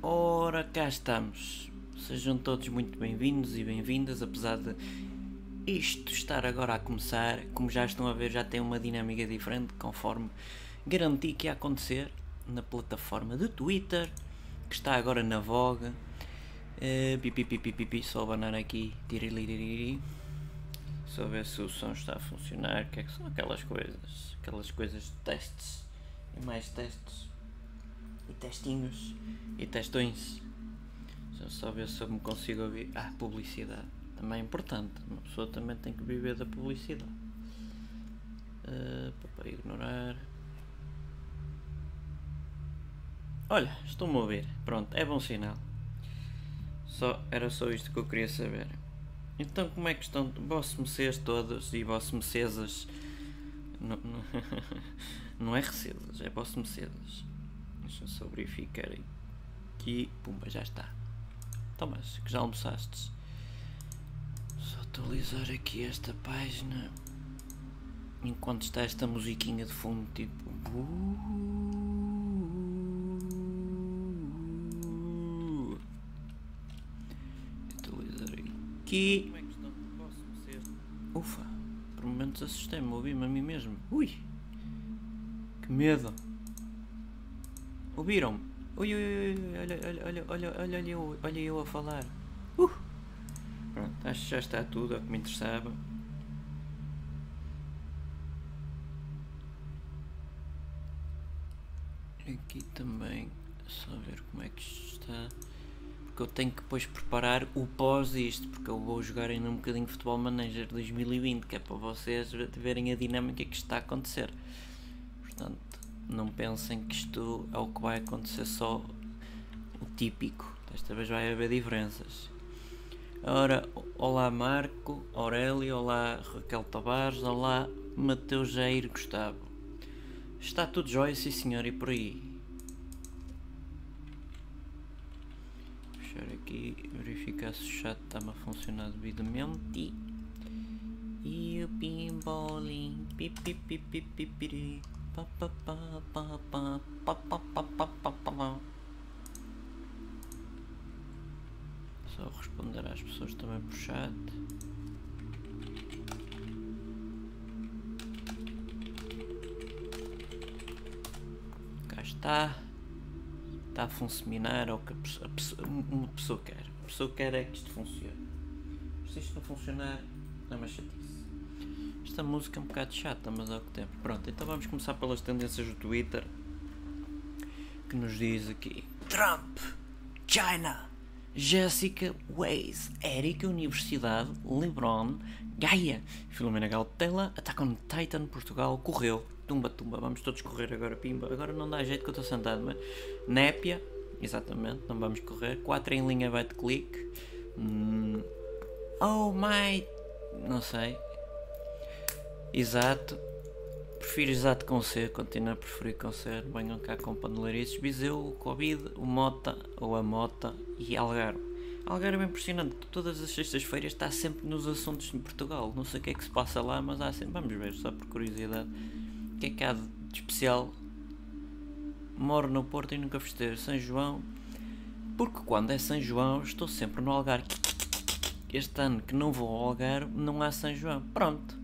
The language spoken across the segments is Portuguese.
Ora, cá estamos. Sejam todos muito bem-vindos e bem-vindas, apesar de isto estar agora a começar, como já estão a ver, já tem uma dinâmica diferente, conforme garanti que ia acontecer na plataforma de Twitter, que está agora na voga. Uh, pipi, pipi, pipi, só abanar aqui, tiriri, só ver se o som está a funcionar, que é que são aquelas coisas, aquelas coisas de testes e mais testes e testinhos e testões. Só ver se eu me consigo ouvir. Ah, publicidade. Também é importante. Uma pessoa também tem que viver da publicidade. Uh, para ignorar. Olha, estou-me a ouvir. Pronto, é bom sinal. Só, era só isto que eu queria saber. Então como é que estão vossos meceas todos e vossos mecesas? Não, não, não é recesas, é vossos mecesas. Deixa eu só verificar aqui. Pumba, já está. Então, mas que já almoçastes? Só atualizar aqui esta página. Enquanto está esta musiquinha de fundo, tipo. Atualizar aqui. Ufa, por momentos assustei-me, ouvi-me a mim mesmo. Ui, que medo. Ouviram-me? Ui, ui, ui, olha, olha, olha, olha, olha, eu, olha eu a falar. Uh! Pronto, acho que já está tudo, é o que me interessava. Aqui também, só ver como é que isto está. Porque eu tenho que depois preparar o pós isto, porque eu vou jogar ainda um bocadinho Futebol Manager 2020, que é para vocês verem a dinâmica que está a acontecer. Portanto, não pensem que isto é o que vai acontecer só o típico. Desta vez vai haver diferenças. Ora, olá Marco, Aurélio, olá Raquel Tavares, olá Mateus Jair Gustavo. Está tudo jóia, sim senhor, e por aí? Fechar aqui, verificar se o chat está-me a funcionar devidamente. E o pimbolim, pipipipipipiri. Só responder às pessoas também por chat. Cá está. Está a funcionar ou que a pessoa, a pessoa, uma pessoa quer. A pessoa quer é que isto funcione. Se isto não funcionar, é uma chatice. Esta música é um bocado chata, mas é o que temos. Pronto, então vamos começar pelas tendências do Twitter. Que nos diz aqui: Trump, China, Jessica Weiss, Erika Universidade, Lebron, Gaia, Filomena Galtela, Attack on Titan, Portugal, correu. Tumba, tumba, vamos todos correr agora, pimba. Agora não dá jeito que eu estou sentado, mas. Népia, exatamente, não vamos correr. 4 em linha, de clique. Hum, oh my. Não sei, Exato. Prefiro exato com C, continuo a preferir com C. Venham cá com paneleirices. Viseu, o Covid, o Mota ou a Mota e Algarve. Algarve é impressionante. Todas as sextas-feiras está sempre nos assuntos de Portugal. Não sei o que é que se passa lá, mas há sempre. Vamos ver, só por curiosidade. O que é que há de especial? Moro no Porto e nunca festejo. São João. Porque quando é São João estou sempre no Algarve. Este ano que não vou ao Algarve não há São João. Pronto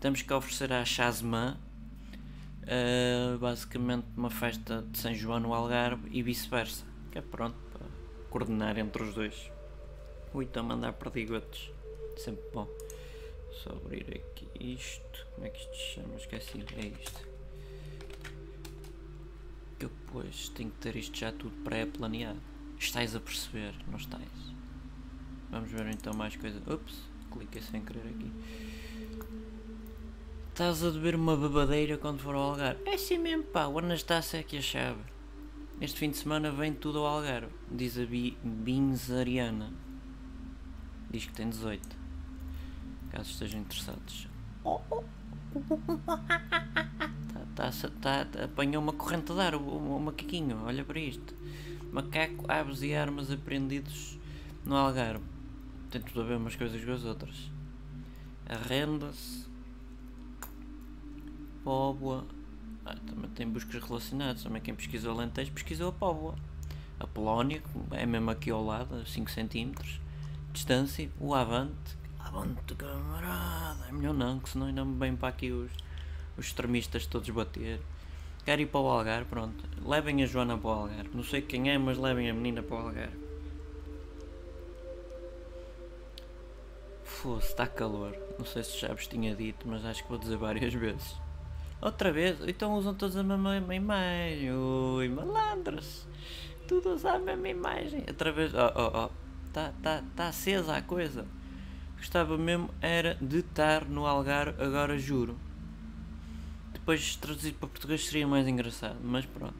temos que oferecer à Chasma uh, basicamente uma festa de São João no Algarve e vice-versa. Que é pronto para coordenar entre os dois. Ui, estão a mandar perdigotes. Sempre bom. Só abrir aqui isto. Como é que isto se chama? Esqueci. É isto. Eu depois tenho que ter isto já tudo pré-planeado. Estais a perceber, não estáis? Vamos ver então mais coisas. Ups, cliquei sem querer aqui. Estás a beber uma babadeira quando for ao Algarve? É assim mesmo, pá, o Anastácio é que a chave. Este fim de semana vem tudo ao Algarve, diz a Bi Bins Ariana. Diz que tem 18. Caso estejam interessados. Tá, tá, tá, apanhou uma corrente de ar, o, o, o macaquinho, olha para isto. Macaco, aves e armas apreendidos no Algarve. Tem tudo a ver umas coisas com as outras. Arrenda-se Póvoa. Ah, também tem buscas relacionadas. Também quem pesquisou Alentejo pesquisou a Póvoa. a Polónia, é mesmo aqui ao lado, a 5 cm distância, o Avante, Avante camarada, é melhor não, que senão ainda me vêm para aqui os, os extremistas todos bater. Quero ir para o Algar, pronto. Levem a Joana para o Algar. Não sei quem é, mas levem a menina para o Algar. Fosse, está calor. Não sei se já vos tinha dito, mas acho que vou dizer várias vezes. Outra vez? Então usam todos a mesma imagem. Ui, malandros. Tudo usam a mesma imagem. Outra vez. Oh, oh, oh. Está tá, tá acesa a coisa. Gostava mesmo era de estar no Algarve, agora juro. Depois traduzir para português seria mais engraçado, mas pronto.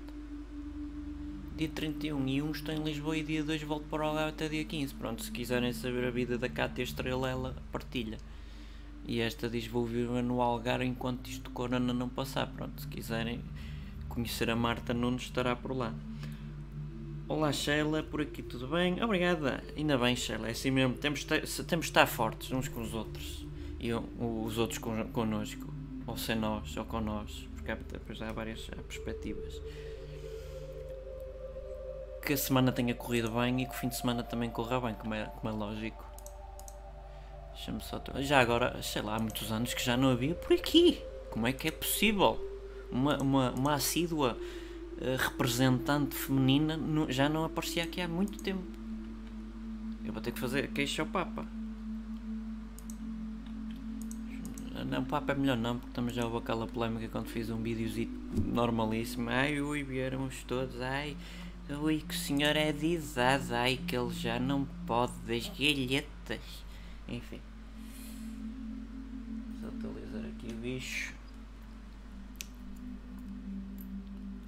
Dia 31 e 1 estou em Lisboa e dia 2 volto para o Algarve até dia 15. Pronto, se quiserem saber a vida da Cátia Estrela, ela partilha. E esta diz vou viver no Algarve enquanto isto Corona não passar. Pronto, se quiserem conhecer a Marta Nunes estará por lá. Olá Sheila, por aqui tudo bem? Obrigada. Ainda bem Sheila, é assim mesmo. Temos, temos de estar fortes uns com os outros. E os outros con, connosco. Ou sem nós, ou com nós. Porque há, há várias perspectivas que a semana tenha corrido bem e que o fim de semana também corra bem, como é, como é lógico. Deixa-me só. Já agora, sei lá, há muitos anos que já não havia por aqui. Como é que é possível? Uma, uma, uma assídua uh, representante feminina no, já não aparecia aqui há muito tempo. Eu vou ter que fazer queixa ao Papa. Não, Papa é melhor não, porque também já houve aquela polémica quando fiz um videozinho normalíssimo. Ai, ui, vieram-os todos, ai, Ui, que o senhor é de idade, ai que ele já não pode das galhetas. Enfim. Bicho.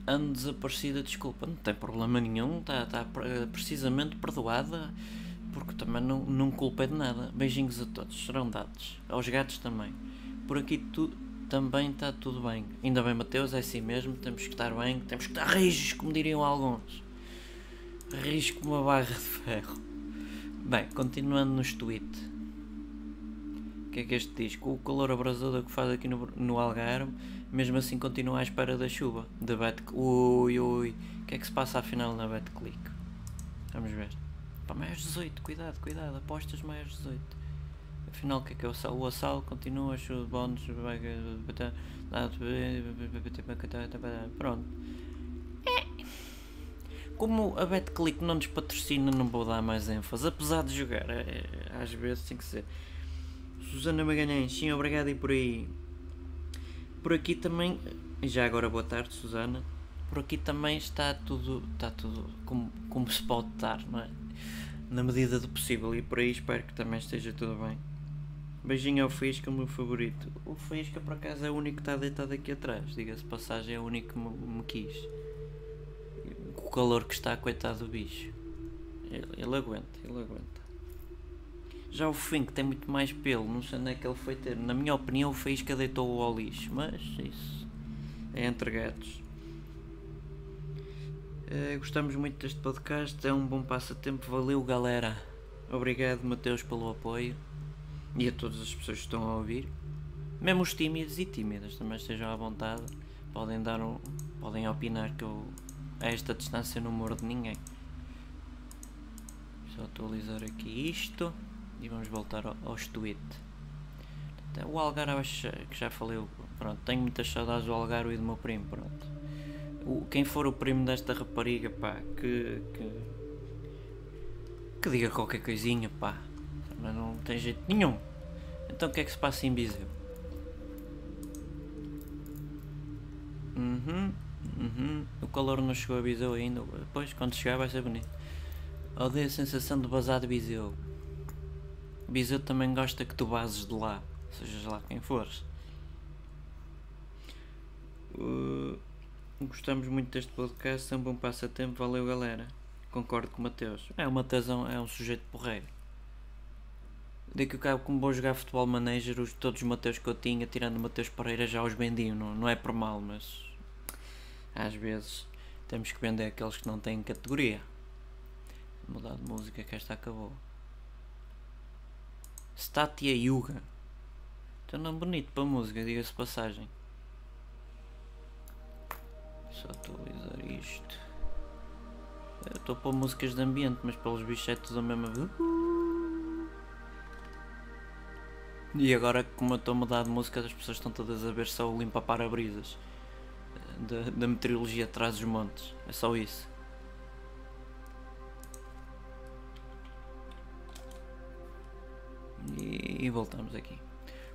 Ando desaparecida, desculpa, não tem problema nenhum, está tá precisamente perdoada, porque também não, não culpei de nada. Beijinhos a todos, serão dados. Aos gatos também. Por aqui tudo também está tudo bem. Ainda bem, Mateus, é assim mesmo, temos que estar bem, temos que estar rijos, como diriam alguns risco uma barra de ferro. Bem, continuando nos tweets. Que é que este diz? Com o calor abrasador que faz aqui no, no Algarve, mesmo assim continua à espera da chuva. De bet ui, ui. O que é que se passa afinal na BetClick? Vamos ver. Para maiores 18, cuidado, cuidado. Apostas maiores 18. Afinal, o que é que é o assalo? O assalo continua, chuva, bónus, pronto. Como a BetClick não nos patrocina, não vou dar mais ênfase. Apesar de jogar, é, é, às vezes tem que ser. Susana Magalhães, sim, obrigado e por aí. Por aqui também, já agora boa tarde, Susana. Por aqui também está tudo, está tudo como, como se pode estar, não é? Na medida do possível e por aí espero que também esteja tudo bem. Beijinho ao Faísca, o meu favorito. O Faísca, por acaso, é o único que está deitado aqui atrás. Diga-se passagem, é o único que me, me quis calor que está, coitado do bicho. Ele, ele aguenta, ele aguenta. Já o Fink tem muito mais pelo, não sei onde é que ele foi ter. Na minha opinião, o Faísca deitou-o ao lixo, mas isso é entre gatos. Uh, gostamos muito deste podcast, é um bom passatempo. Valeu, galera. Obrigado, Mateus, pelo apoio e a todas as pessoas que estão a ouvir. Mesmo os tímidos e tímidas também estejam à vontade. Podem dar um. podem opinar que eu a esta distância não mordo ninguém. Só atualizar aqui isto e vamos voltar aos tweets. O Algarve que já falei, pronto, tenho muitas saudades do Algarve e do meu primo, pronto. O, quem for o primo desta rapariga, pá, que, que, que diga qualquer coisinha, pá, mas não tem jeito nenhum. Então o que é que se passa em Viseu? Uhum. Uhum. O calor não chegou a Viseu ainda. Depois, quando chegar, vai ser bonito. Odeio a sensação de bazar de. Viseu também gosta que tu bases de lá, sejas lá quem fores. Uh, gostamos muito deste podcast, é um bom passatempo, valeu galera. Concordo com o Mateus. É, o Mateus é um, é um sujeito porreiro. Que o cabo, como vou jogar futebol manager, os, todos os Mateus que eu tinha, tirando o Mateus Pereira, já os vendi. Não, não é por mal, mas às vezes temos que vender aqueles que não têm categoria. Mudar de música que esta acabou. Statia Yuga. Tem um nome bonito para música, diga-se passagem. Só atualizar isto. Estou a pôr músicas de ambiente, mas pelos tudo a mesma. E agora, como eu estou a mudar de música, as pessoas estão todas a ver só o limpa para-brisas da, da meteorologia atrás dos montes. É só isso. Voltamos aqui.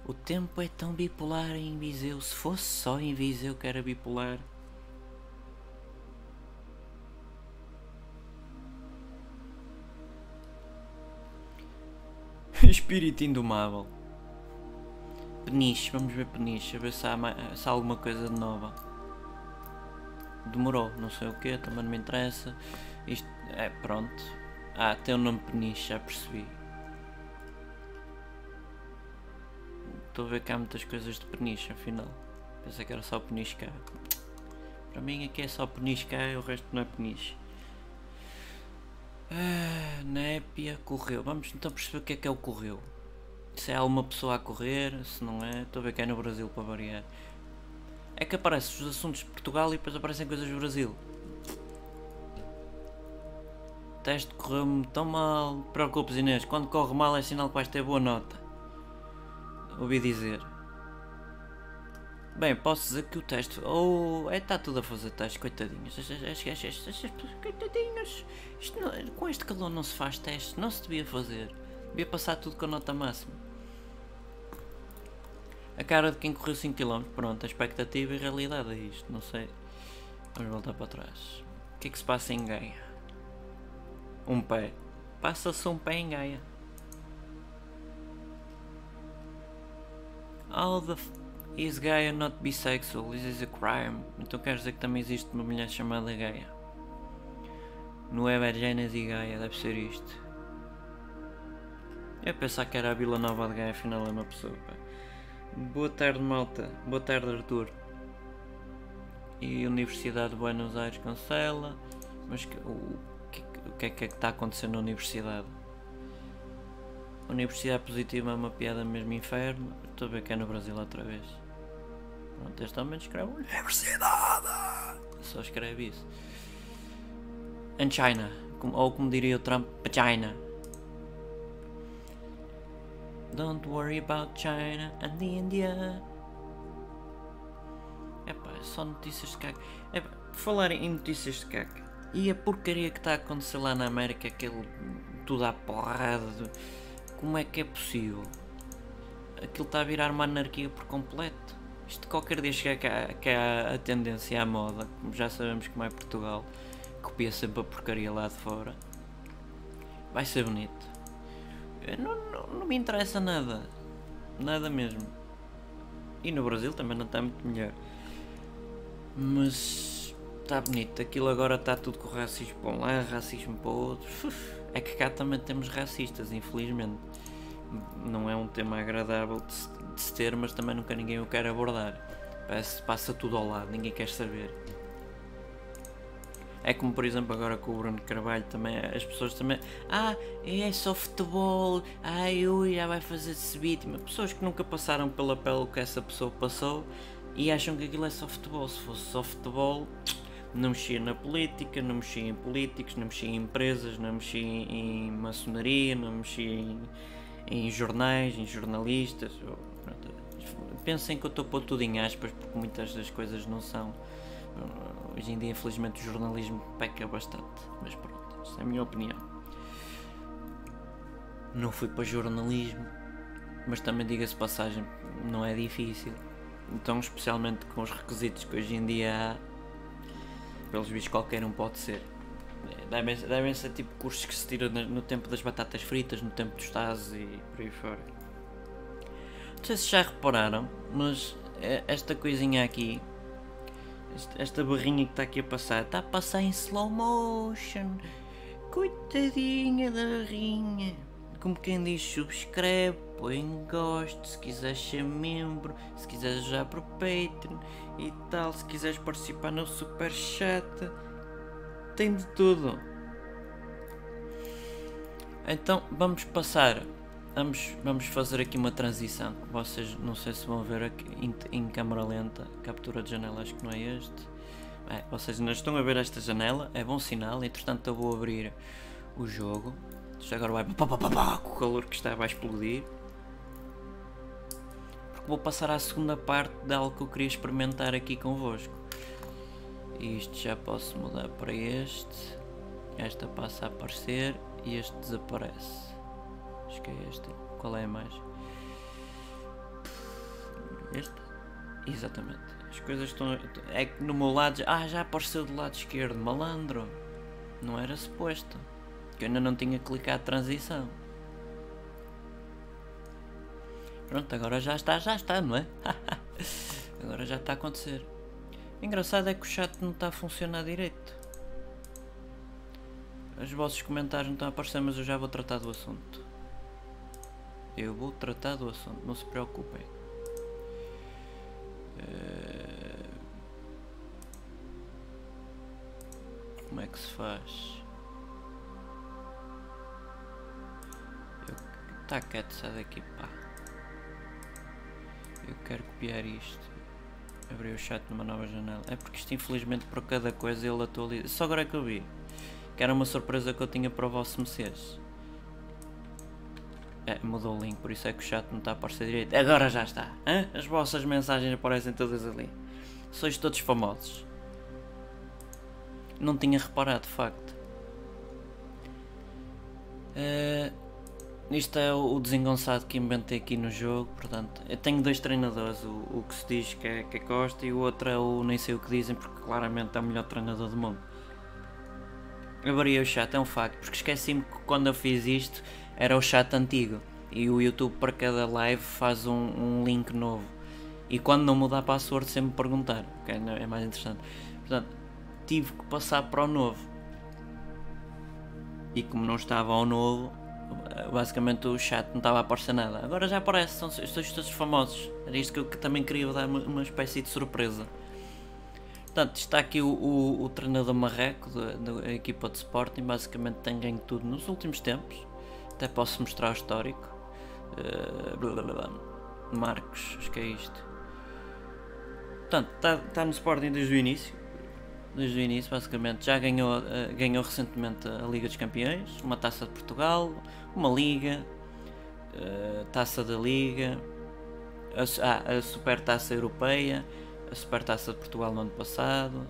O tempo é tão bipolar em Viseu. Se fosse só em Viseu que era bipolar. Espírito indomável. Peniche, vamos ver Peniche, a ver se há, se há alguma coisa de nova. Demorou, não sei o que, também não me interessa. Isto é pronto. Ah, tem o nome Peniche, já percebi. Estou a ver que há muitas coisas de Peniche, afinal. Pensei que era só Peniche cá. Para mim aqui é só Peniche cá e o resto não é Peniche. Ah, népia, correu. Vamos então perceber o que é que é o correu se é uma pessoa a correr, se não é, estou a ver que é no Brasil para variar. É que aparecem os assuntos de Portugal e depois aparecem coisas do Brasil. O teste correu-me tão mal. Preocupes Inês, quando corre mal é sinal que vais ter boa nota. Ouvi dizer. Bem, posso dizer que o teste. Oh, é, está tudo a fazer teste, coitadinhos. Coitadinhos. Isto não, com este calor não se faz teste, não se devia fazer. Devia passar tudo com a nota máxima. A cara de quem correu 5km, pronto, a expectativa e a realidade é isto, não sei. Vamos voltar para trás. O que é que se passa em Gaia? Um pé. Passa-se um pé em Gaia. How the f is Gaia not bisexual? This is a crime. Então quer dizer que também existe uma mulher chamada Gaia. No Evergenes e Gaia, deve ser isto. Eu pensar que era a Vila Nova de Gaia, afinal é uma pessoa. Pá. Boa tarde, malta. Boa tarde, Arthur. E a Universidade de Buenos Aires cancela. Mas que, o, que, o que é que é que está acontecendo na Universidade? A Universidade Positiva é uma piada mesmo inferno. Estou a ver que é no Brasil outra vez. Pronto, este também escreve Universidade! Só escreve isso. And China. Ou como diria o Trump, China. Don't worry about China and India. Epá, é só notícias de caca. Epá, falar em notícias de caca. E a porcaria que está a acontecer lá na América, aquele tudo à porrada. Como é que é possível? Aquilo está a virar uma anarquia por completo. Isto qualquer dia chega cá, que a tendência à moda, como já sabemos como é Portugal, copia sempre a porcaria lá de fora. Vai ser bonito. Não, não, não me interessa nada. Nada mesmo. E no Brasil também não está muito melhor. Mas está bonito. Aquilo agora está tudo com racismo para um lado, racismo para o outro. É que cá também temos racistas, infelizmente. Não é um tema agradável de se, de se ter, mas também nunca ninguém o quer abordar. Parece passa tudo ao lado, ninguém quer saber. É como por exemplo agora com o Bruno Carvalho também, as pessoas também, ah, é só futebol, ai ui, já vai fazer-se vítima. Pessoas que nunca passaram pela pele que essa pessoa passou e acham que aquilo é só futebol. Se fosse só futebol, não mexia na política, não mexia em políticos, não mexia em empresas, não mexia em maçonaria, não mexia em, em jornais, em jornalistas. Pensem que eu estou pôr tudo em aspas porque muitas das coisas não são Hoje em dia, infelizmente, o jornalismo peca bastante. Mas pronto, essa é a minha opinião. Não fui para jornalismo, mas também diga-se passagem, não é difícil. Então, especialmente com os requisitos que hoje em dia há, pelos vistos qualquer um pode ser. Devem, devem ser tipo cursos que se tiram no tempo das batatas fritas, no tempo dos tazos e por aí fora. Não sei se já repararam, mas eh, esta coisinha aqui esta barrinha que está aqui a passar, está a passar em slow motion. Coitadinha da barrinha. Como quem diz, subscreve, põe gosto, se quiseres ser membro, se quiseres já para o Patreon e tal, se quiseres participar no super chat, tem de tudo. Então vamos passar vamos, vamos fazer aqui uma transição. Vocês não sei se vão ver aqui em, em câmera lenta, captura de janela, acho que não é este. É, vocês ainda estão a ver esta janela, é bom sinal, entretanto eu vou abrir o jogo. Isto agora vai pá, pá, pá, pá, com o calor que está vai explodir. Porque vou passar à segunda parte de algo que eu queria experimentar aqui convosco. Isto já posso mudar para este. Esta passa a aparecer e este desaparece. Acho que é este. Qual é mais? Este? Exatamente. As coisas estão. É que no meu lado. Ah, já apareceu do lado esquerdo. Malandro. Não era suposto. Que eu ainda não tinha clicado transição. Pronto, agora já está, já está, não é? agora já está a acontecer. O engraçado é que o chat não está a funcionar direito. Os vossos comentários não estão a aparecer, mas eu já vou tratar do assunto. Eu vou tratar do assunto, não se preocupem. Uh... Como é que se faz? Está quieto, sai daqui, pá. Eu quero copiar isto. Abrir o chat numa nova janela. É porque isto infelizmente por cada coisa ele atualiza. Só agora é que eu vi. Que era uma surpresa que eu tinha para o vosso Messias. É, mudou o link, por isso é que o chat não está a aparecer direito. Agora já está. As vossas mensagens aparecem todas ali. Sois todos famosos. Não tinha reparado, de facto. Uh, isto é o desengonçado que inventei aqui no jogo, portanto, eu tenho dois treinadores, o, o que se diz que é, que é Costa e o outro é o nem sei o que dizem, porque claramente é o melhor treinador do mundo. Eu variei o chat, é um facto, porque esqueci-me que quando eu fiz isto era o chat antigo e o YouTube para cada live faz um, um link novo. E quando não mudar a password sempre perguntar, okay? é mais interessante. Portanto, tive que passar para o novo. E como não estava ao novo, basicamente o chat não estava a aparecer nada. Agora já aparece, são estes todos famosos. Era isto que eu também queria dar uma, uma espécie de surpresa. Portanto, está aqui o, o, o treinador marreco da, equipa de Sporting, basicamente tem ganho tudo nos últimos tempos. Até posso mostrar o histórico. Uh. Marcos, acho que é isto. Portanto, está, está no Sporting desde o início desde o início, basicamente. Já ganhou, uh, ganhou recentemente a Liga dos Campeões, uma taça de Portugal, uma Liga, uh, taça da Liga, a, ah, a Super Taça Europeia, a Super Taça de Portugal no ano passado,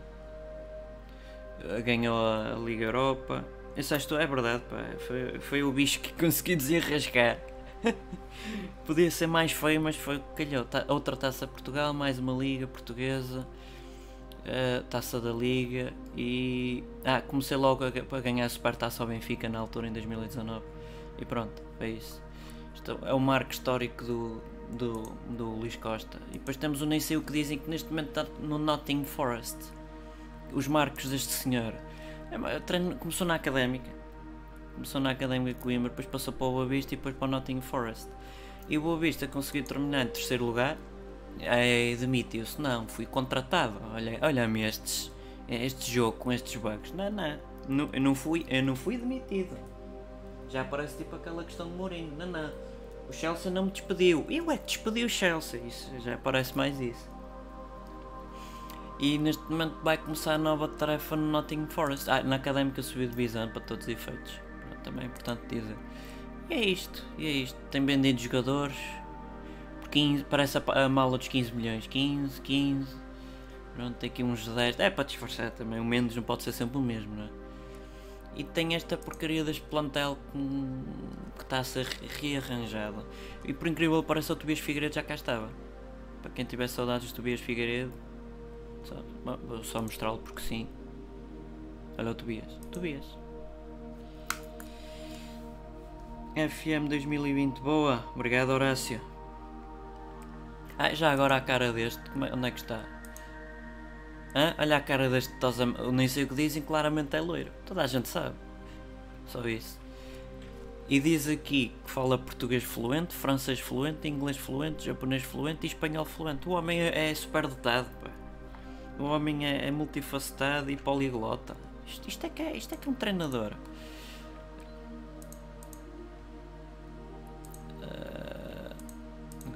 uh, ganhou a Liga Europa. Isso acho é verdade, pá, foi, foi o bicho que consegui desenrascar. Podia ser mais feio, mas foi o que calhou. Outra taça Portugal, mais uma Liga Portuguesa a taça da Liga e. Ah, comecei logo a, a ganhar a super taça ao Benfica na altura em 2019 e pronto, foi isso. Isto é o marco histórico do, do, do Luís Costa. E depois temos o nem sei o que dizem que neste momento está no Nottingham Forest. Os marcos deste senhor. É, treino, começou na académica. Começou na académica Coimbra, depois passou para o Boa Vista e depois para o Nottingham Forest. E o Boa Vista conseguiu terminar em terceiro lugar é, demitiu-se. Não, fui contratado. Olha, olha-me estes, este jogo com estes bugs. Não, não, eu não fui, eu não fui demitido. Já parece tipo aquela questão de Mourinho. Não, não. O Chelsea não me despediu. Eu é que despedi o Chelsea. Isso já parece mais isso. E neste momento vai começar a nova tarefa no Nottingham Forest. Ah, na académica subiu divisão para todos os efeitos. Também é importante dizer. E é isto, e é isto. Tem vendido jogadores, 15, parece a, a mala dos 15 milhões. 15, 15. Pronto, tem aqui uns 10. É para disfarçar também. O menos não pode ser sempre o mesmo, não é? E tem esta porcaria deste plantel que, está a ser rearranjado. E por incrível que pareça, o Tobias Figueiredo já cá estava. Para quem tiver saudades do Tobias Figueiredo, só, vou só mostrá-lo porque sim. Olha o Tobias. Tobias. FM 2020, boa. Obrigado, Horácio. Ah, já agora a cara deste, é, onde é que está? Olha a cara deste, tosa, nem sei o que dizem, claramente é loiro. Toda a gente sabe. Só isso. E diz aqui que fala português fluente, francês fluente, inglês fluente, japonês fluente e espanhol fluente. O homem é, é super dotado, pá. O homem é, é multifacetado e poliglota. Isto, isto, é que é, isto é que é um treinador.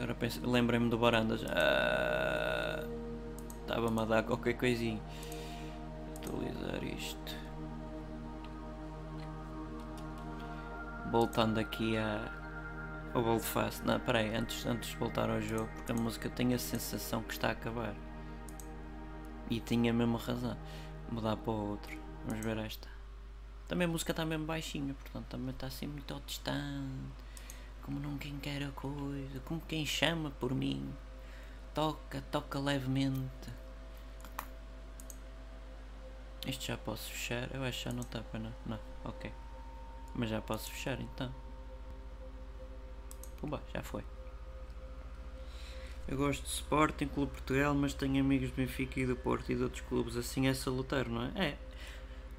Agora lembrei-me do Barandas. Estava-me ah, a dar qualquer coisinha. atualizar isto. Voltando aqui a ao Old Fast. Não, peraí, antes, antes de voltar ao jogo, porque a música tem a sensação que está a acabar. E tinha mesmo razão. Mudar para o outro. Vamos ver esta. Também a música está mesmo baixinha, portanto também está assim muito distante. Como quem quer a coisa, como quem chama por mim. Toca, toca levemente. Isto já posso fechar? Eu acho que já não está para não. Não, ok. Mas já posso fechar então. Pumba, já foi. Eu gosto de Sporting, Clube Portugal, mas tenho amigos do Benfica e do Porto e de outros clubes. Assim é salutar, não é? É.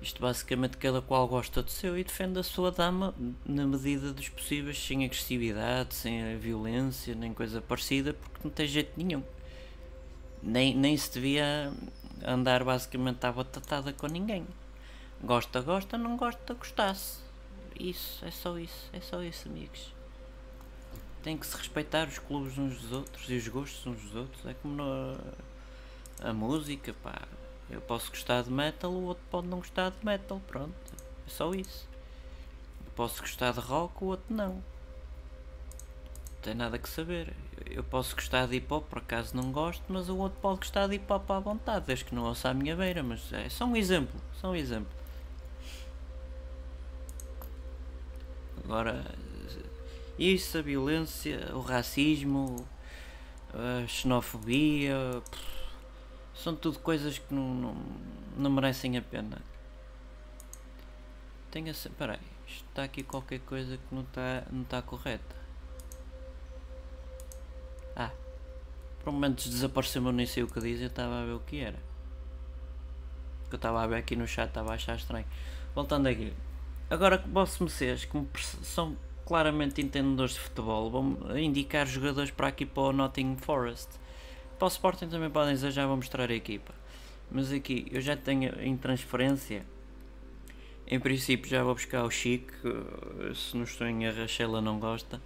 Isto basicamente cada qual gosta do seu e defende a sua dama na medida dos possíveis, sem agressividade, sem violência, nem coisa parecida, porque não tem jeito nenhum. Nem, nem se devia andar basicamente à batatada com ninguém. Gosta, gosta, não gosta, gostasse. Isso, é só isso, é só isso, amigos. Tem que se respeitar os clubes uns dos outros e os gostos uns dos outros. É como a música, pá. Eu posso gostar de metal, o outro pode não gostar de metal, pronto. É só isso. Eu posso gostar de rock, o outro não. Não tem nada que saber. Eu posso gostar de hip hop, por acaso não gosto, mas o outro pode gostar de hip hop à vontade, desde que não ouça à minha beira. Mas é só um exemplo, só um exemplo. Agora, isso, a violência, o racismo, a xenofobia, são tudo coisas que não, não, não merecem a pena. Tenha sempre. Peraí, está aqui qualquer coisa que não está não tá correta. Ah, por um momento desapareceu-me, eu nem sei o que diz, eu estava a ver o que era. Que eu estava a ver aqui no chat, estava a achar estranho. Voltando aqui. Agora que mercês, como são claramente entendedores de futebol, vão indicar jogadores para aqui para o Nottingham Forest. Para o Sporting também podem dizer, já vou mostrar a equipa. Mas aqui, eu já tenho em transferência. Em princípio já vou buscar o Chico, se não estou em erro a Sheila não gosta.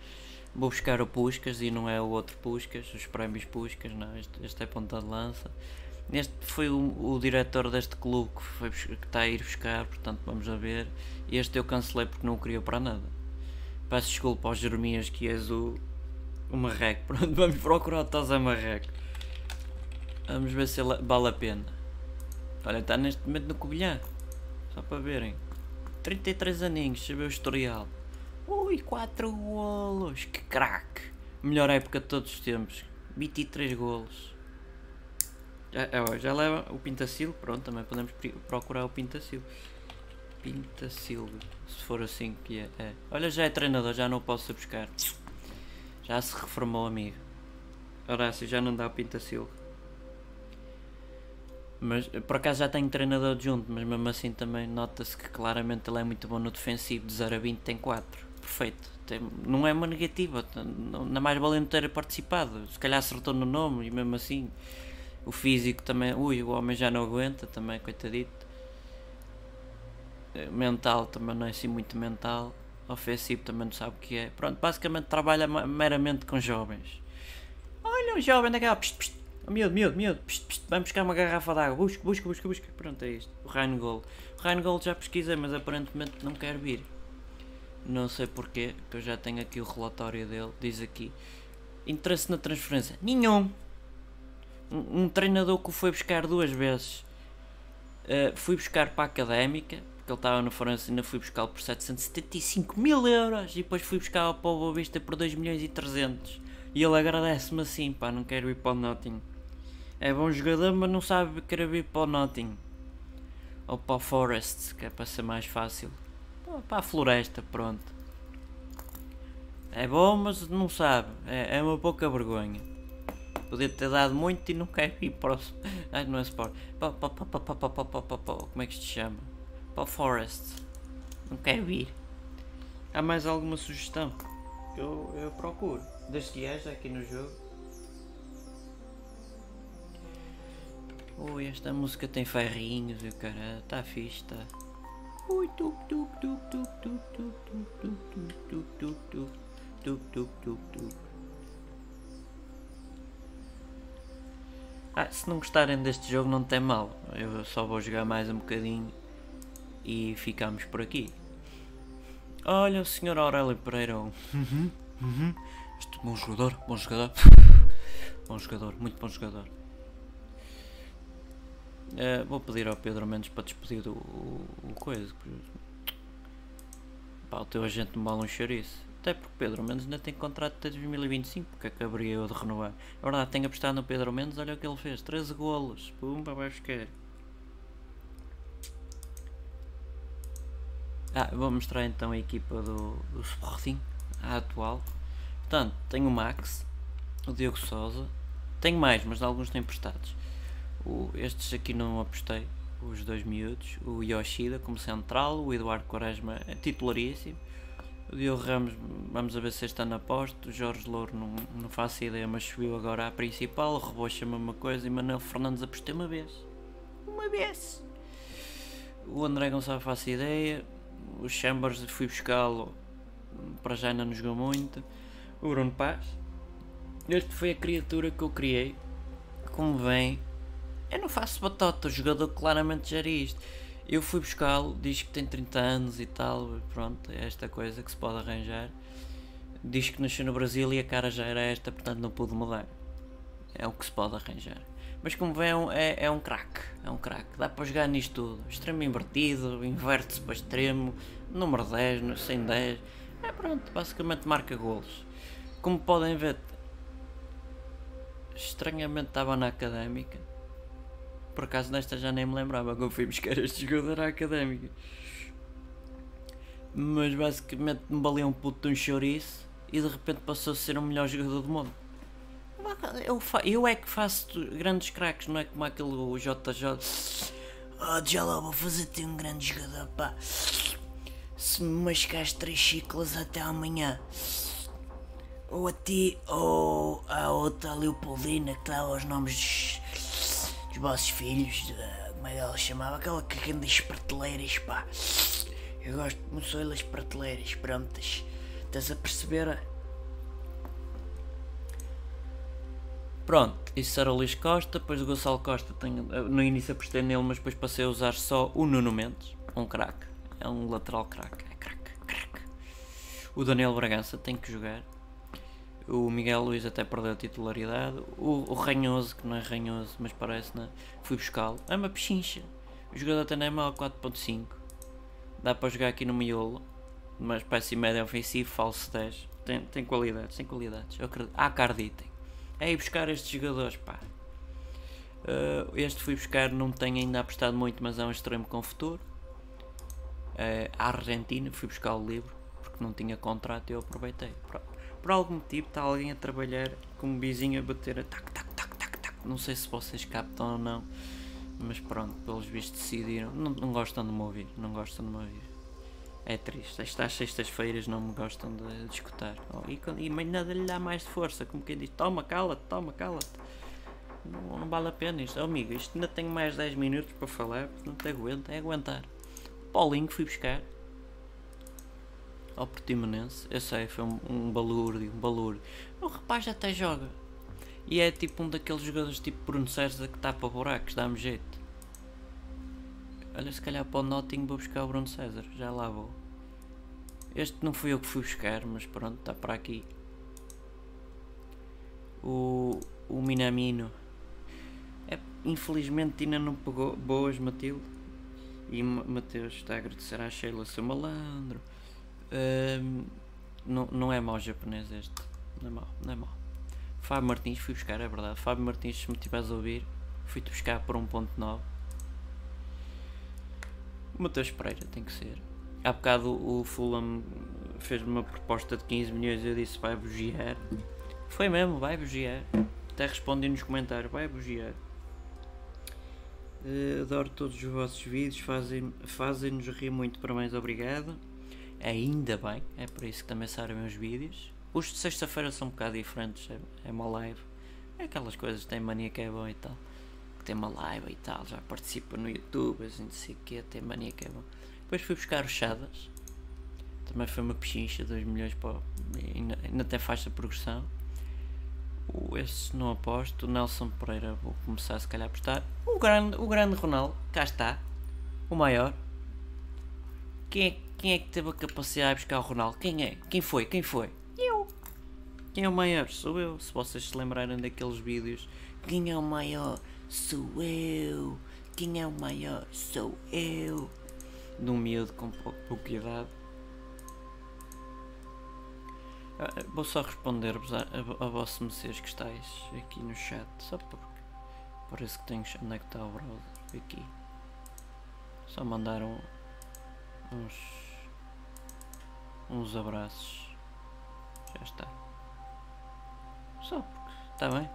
Vou buscar o Puscas e não é o outro Puscas, os prémios Puscas, não, este, este é ponta de lança. Este foi o, o diretor deste clube que, foi, que está a ir buscar, portanto vamos a ver. Este eu cancelei porque não o queria para nada. Peço desculpa aos Jeremias que és o, o marreco. Pronto, vamos procurar o Tosa Marreco. Vamos ver se vale a pena. Olha, está neste momento no Covilhã. Só para verem. 33 aninhos, saber o historial. Ui, 4 golos. Que craque. Melhor época de todos os tempos. 23 golos. Já, é, já leva o Pintacil. Pronto, também podemos procurar o Pintacil. Pinta Silva, se for assim que é. é. Olha, já é treinador, já não o posso buscar. Já se reformou, amigo. Horácio, já não dá o Pinta Silva. Mas por acaso já tenho treinador junto, mas mesmo assim também nota-se que claramente ele é muito bom no defensivo. De 0 a 20 tem 4. Perfeito. Tem, não é uma negativa. Na mais valendo ter participado. Se calhar acertou no nome e mesmo assim. O físico também. Ui, o homem já não aguenta também, coitadito mental também não é assim muito mental, ofensivo também não sabe o que é. Pronto, basicamente trabalha meramente com jovens. Olha, um jovem daquela, pst, pst, oh, miúdo, miúdo, miúdo, pst, pst, vamos buscar uma garrafa de água, busca, busca, busca, busca. Pronto, é isto. O Rheingold. O Rheingold já pesquisei, mas aparentemente não quer vir. Não sei porquê, que eu já tenho aqui o relatório dele. Diz aqui: interesse na transferência? Nenhum. Um, um treinador que o foi buscar duas vezes. Uh, fui buscar para a académica, porque ele estava no Forense ainda fui buscá-lo por 775 mil euros e depois fui buscá-lo para o Boa Vista por 2 milhões e 300 e ele agradece-me assim, pá, não quero ir para o Notting. É bom jogador, mas não sabe querer ir para o Notting. Ou para o Forest, que é para ser mais fácil. Para a floresta, pronto. É bom, mas não sabe. É, é uma pouca vergonha. Podia ter dado muito e não quer ir para o... Ai, não é Sport. Como é que se chama? para o Forest. Não quero ir. Há mais alguma sugestão? Eu, eu procuro. Desde que haja aqui no jogo. Ui, esta música tem ferrinhos e o cara está fixe, está. Ui, Ah, se não gostarem deste jogo não tem mal. Eu só vou jogar mais um bocadinho e ficamos por aqui. Olha o Sr. Aurélio Pereira. Uhum, uhum. Este bom jogador, bom jogador. Bom jogador, muito bom jogador. Uh, vou pedir ao Pedro Mendes para despedir o, o, o coisa. Pá, o teu agente me um chouriço. Até porque Pedro Mendes ainda tem contrato até 2025, porque acabaria eu de renovar. É verdade, tenho apostado no Pedro Mendes, olha o que ele fez, 13 golos, pumba, vai buscar. Ah, vou mostrar então a equipa do, do Sporting, a atual. Portanto, tenho o Max, o Diogo Souza, tenho mais, mas alguns têm emprestados. O, estes aqui não apostei, os dois miúdos, o Yoshida como central, o Eduardo Quaresma é titularíssimo, o Diogo Ramos, vamos ver se este ano aposto. O Jorge Louro, não, não faço ideia, mas subiu agora à principal. O Rebocha, a mesma coisa. E Manuel Fernandes apostei uma vez. Uma vez. O André Gonçalves, faço ideia. O Chambers, fui buscá-lo. Para já ainda não jogou muito. O Bruno Paz. Este foi a criatura que eu criei. Como vem, eu não faço batota. O jogador claramente gera isto. Eu fui buscá-lo, diz que tem 30 anos e tal, pronto, é esta coisa que se pode arranjar. Diz que nasceu no Brasil e a cara já era esta, portanto não pude mudar. É o que se pode arranjar. Mas como vê, é, é um craque, é um craque. Dá para jogar nisto tudo. Extremo invertido, inverte-se para extremo, número 10, 110. É pronto, basicamente marca golos. Como podem ver, estranhamente estava na académica por acaso nesta já nem me lembrava que eu fui buscar este jogador à académica. Mas basicamente me balia um puto de um chouriço e de repente passou a ser o melhor jogador do mundo. Eu, eu é que faço grandes craques, não é como aquele JJ. Oh, já lá vou fazer-te um grande jogador, pá. Se me mascares três ciclos até amanhã. Ou a ti, ou a outra Leopoldina que dá os nomes os vossos filhos, como é que ela chamava? Aquela que as prateleiras, pá. Eu gosto de moçoilas as prateleiras, prontas. Estás a perceber? Pronto, isso era o Luís Costa, depois o Gonçalo Costa, tenho, no início apostei nele, mas depois passei a usar só o Nuno Mendes, um craque, é um lateral craque, é craque, craque. O Daniel Bragança tem que jogar, o Miguel Luiz até perdeu a titularidade. O, o Ranhoso, que não é Ranhoso, mas parece, né? Fui buscá-lo. É uma pechincha. O jogador até não é mau, 4.5. Dá para jogar aqui no miolo. Mas espécie média ofensivo, falso 10. Tem, tem qualidades, tem qualidades. Eu acredito. Acreditem. É ir buscar estes jogadores, pá. Uh, este fui buscar, não tenho ainda apostado muito, mas é um extremo com futuro. Uh, a Argentina, fui buscar o livro, porque não tinha contrato e eu aproveitei. Pronto por algum motivo está alguém a trabalhar com um vizinho a bater a tac tac tac tac tac. Não sei se vocês captam ou não, mas pronto, pelos vistos decidiram. Não, não gostam de me ouvir, não gostam de me ouvir. É triste, estas sextas-feiras não me gostam de, de escutar. Oh, e, e nada lhe dá mais força, como quem diz: toma, cala-te, toma, cala-te. Não, não, vale a pena isto. Oh, amigo, isto ainda tenho mais 10 minutos para falar, não te aguento, é aguentar. Paulinho fui buscar ao Portimonense. Eu sei, foi um, um balúrdio, um balúrdio. O rapaz até joga. E é tipo um daqueles jogadores tipo Bruno César que tapa buracos, dá-me jeito. Olha, se calhar para o Notting vou buscar o Bruno César, já lá vou. Este não fui eu que fui buscar, mas pronto, está para aqui. O, o Minamino. É, infelizmente ainda não pegou boas, Matilde. E Mateus está a agradecer à Sheila seu malandro não, não é mau japonês este. Não é mau, não é mau. Fábio Martins fui buscar, é verdade. Fábio Martins, se me estiveres a ouvir, fui-te buscar por 1.9. O Matheus Pereira tem que ser. Há bocado o Fulham fez-me uma proposta de 15 milhões e eu disse vai bugiar. Foi mesmo, vai bugiar. Até respondi nos comentários, vai bugiar. Uh, adoro todos os vossos vídeos, fazem-nos fazem rir muito, para mais obrigado. Ainda bem, é por isso que também saem meus vídeos. Os de sexta-feira são um bocado diferentes, é, é uma live. É aquelas coisas, tem mania que é bom e tal. Que tem uma live e tal, já participa no YouTube, assim, não sei o que, tem mania que é bom. Depois fui buscar os Shadas. Também foi uma pechincha, 2 milhões para. Ainda, ainda tem faixa de progressão. O, esse não aposto. O Nelson Pereira vou começar se calhar a apostar. O grande, o grande Ronaldo, cá está. O maior. Quem é, quem é que teve a capacidade de buscar o Ronaldo? Quem é? Quem foi? Quem foi? Eu. Quem é o maior? Sou eu. Se vocês se lembrarem daqueles vídeos. Quem é o maior? Sou eu. Quem é o maior? Sou eu. De um miúdo com pouca idade. Ah, Vou só responder-vos a, a, a meceres que estáis aqui no chat. Só porque parece que tenho. Onde é que está o browser? Aqui. Só mandaram uns. Uns abraços. Já está. Só porque. Está bem?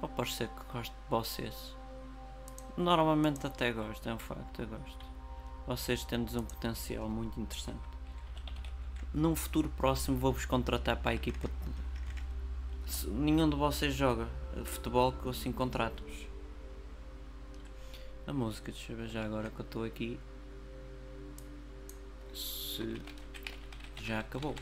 Pode parecer que gosto de vocês. Normalmente até gosto, é um facto, eu gosto. Vocês têm um potencial muito interessante. Num futuro próximo vou-vos contratar para a equipa. Se nenhum de vocês joga futebol que eu assim contrato-vos. A música, deixa eu ver já agora que eu estou aqui. Se já acabou.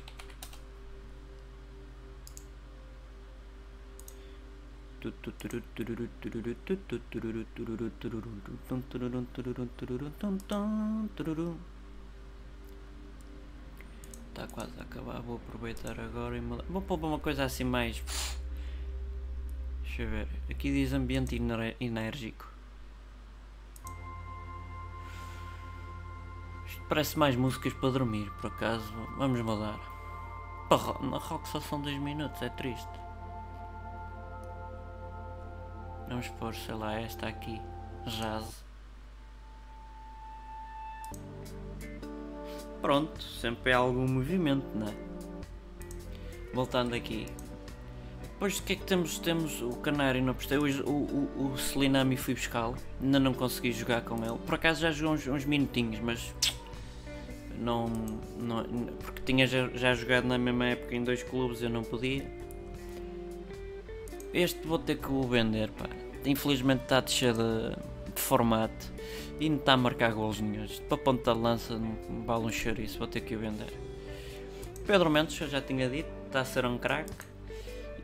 Está quase a acabar, vou aproveitar agora e mudar. Vou pôr uma coisa assim mais. Deixa eu ver. Aqui diz ambiente enérgico. Parece mais músicas para dormir, por acaso. Vamos mudar. Na rock só são 2 minutos, é triste. Vamos pôr, sei lá, esta aqui. Jazz. Pronto, sempre é algum movimento, não é? Voltando aqui. Depois o que é que temos? Temos o Canário não apostei. Hoje o, o, o Selinami fui buscá-lo. Ainda não consegui jogar com ele. Por acaso já jogou uns, uns minutinhos, mas não, não. Porque tinha já, já jogado na mesma época em dois clubes eu não podia. Este vou ter que o vender, pá. Infelizmente está a descer de, de formato e não está a marcar golos nenhums. Para ponta de lança não vale um chouriço, vou ter que o vender. Pedro Mendes, eu já tinha dito, está a ser um craque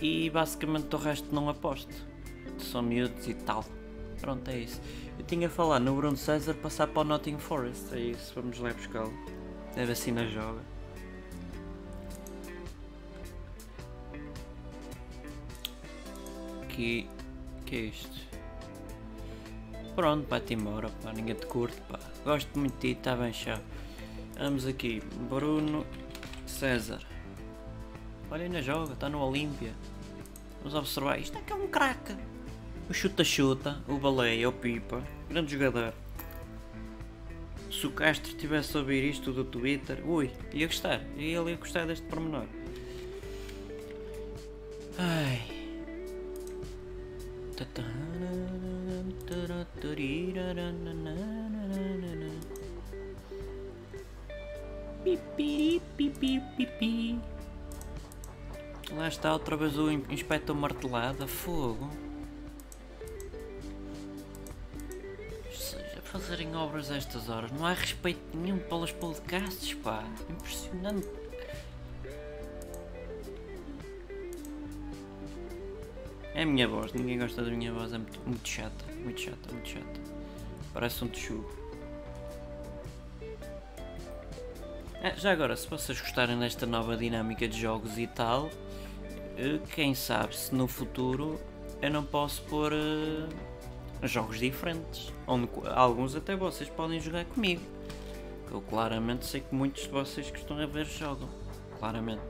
e basicamente o resto não aposto. São miúdos e tal. Pronto, é isso. Eu tinha a falar no Bruno César passar para o Nottingham Forest, é isso, vamos lá buscá-lo. Deve assim na joga. Que. que é isto? Pronto, vai-te embora, pá, ninguém te curte, pá. Gosto muito de ti, está bem chá. Vamos aqui, Bruno César. Olha na joga, está no Olímpia. Vamos observar, isto é que é um craque. O chuta-chuta, o baleia, o pipa, grande jogador. Se o Castro tivesse a ouvir isto do Twitter, ui, ia gostar, ele ia gostar deste pormenor. Ai. Lá está outra vez o in- inspetor martelada, fogo. Fazerem obras a estas horas, não há respeito nenhum pelos podcasts, pá. Impressionante. É a minha voz, ninguém gosta da minha voz, é muito, muito chata, muito chata, muito chata. Parece um texugo. Ah, já agora, se vocês gostarem desta nova dinâmica de jogos e tal, eh, quem sabe se no futuro eu não posso pôr eh, jogos diferentes, onde alguns até vocês podem jogar comigo. Eu claramente sei que muitos de vocês que estão a ver jogam, claramente.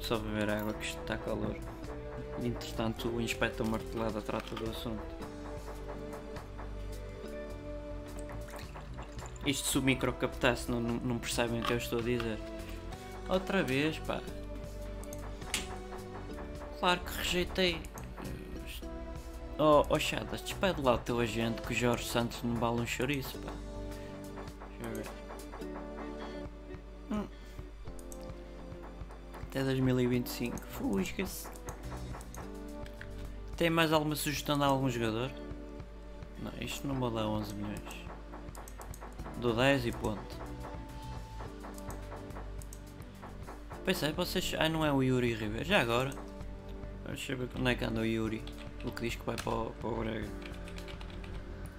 Só beber água que isto está calor. Entretanto, o inspector martelada trata do assunto. Isto se o micro captasse, não, não percebem o que eu estou a dizer. Outra vez, pá. Claro que rejeitei. Oh, oh Chadas, despede lá o teu agente que o Jorge Santos não vale um chouriço, pá. Deixa eu ver. Hum. Até 2025. Fusca-se. Tem mais alguma sugestão de algum jogador? Não, isto não dar 11 milhões. Dou 10 e ponto. Pensei, vocês. Ah, não é o Yuri Ribeiro. Já agora. Deixa eu ver onde é que anda o Yuri. O que diz que vai para o, Braga.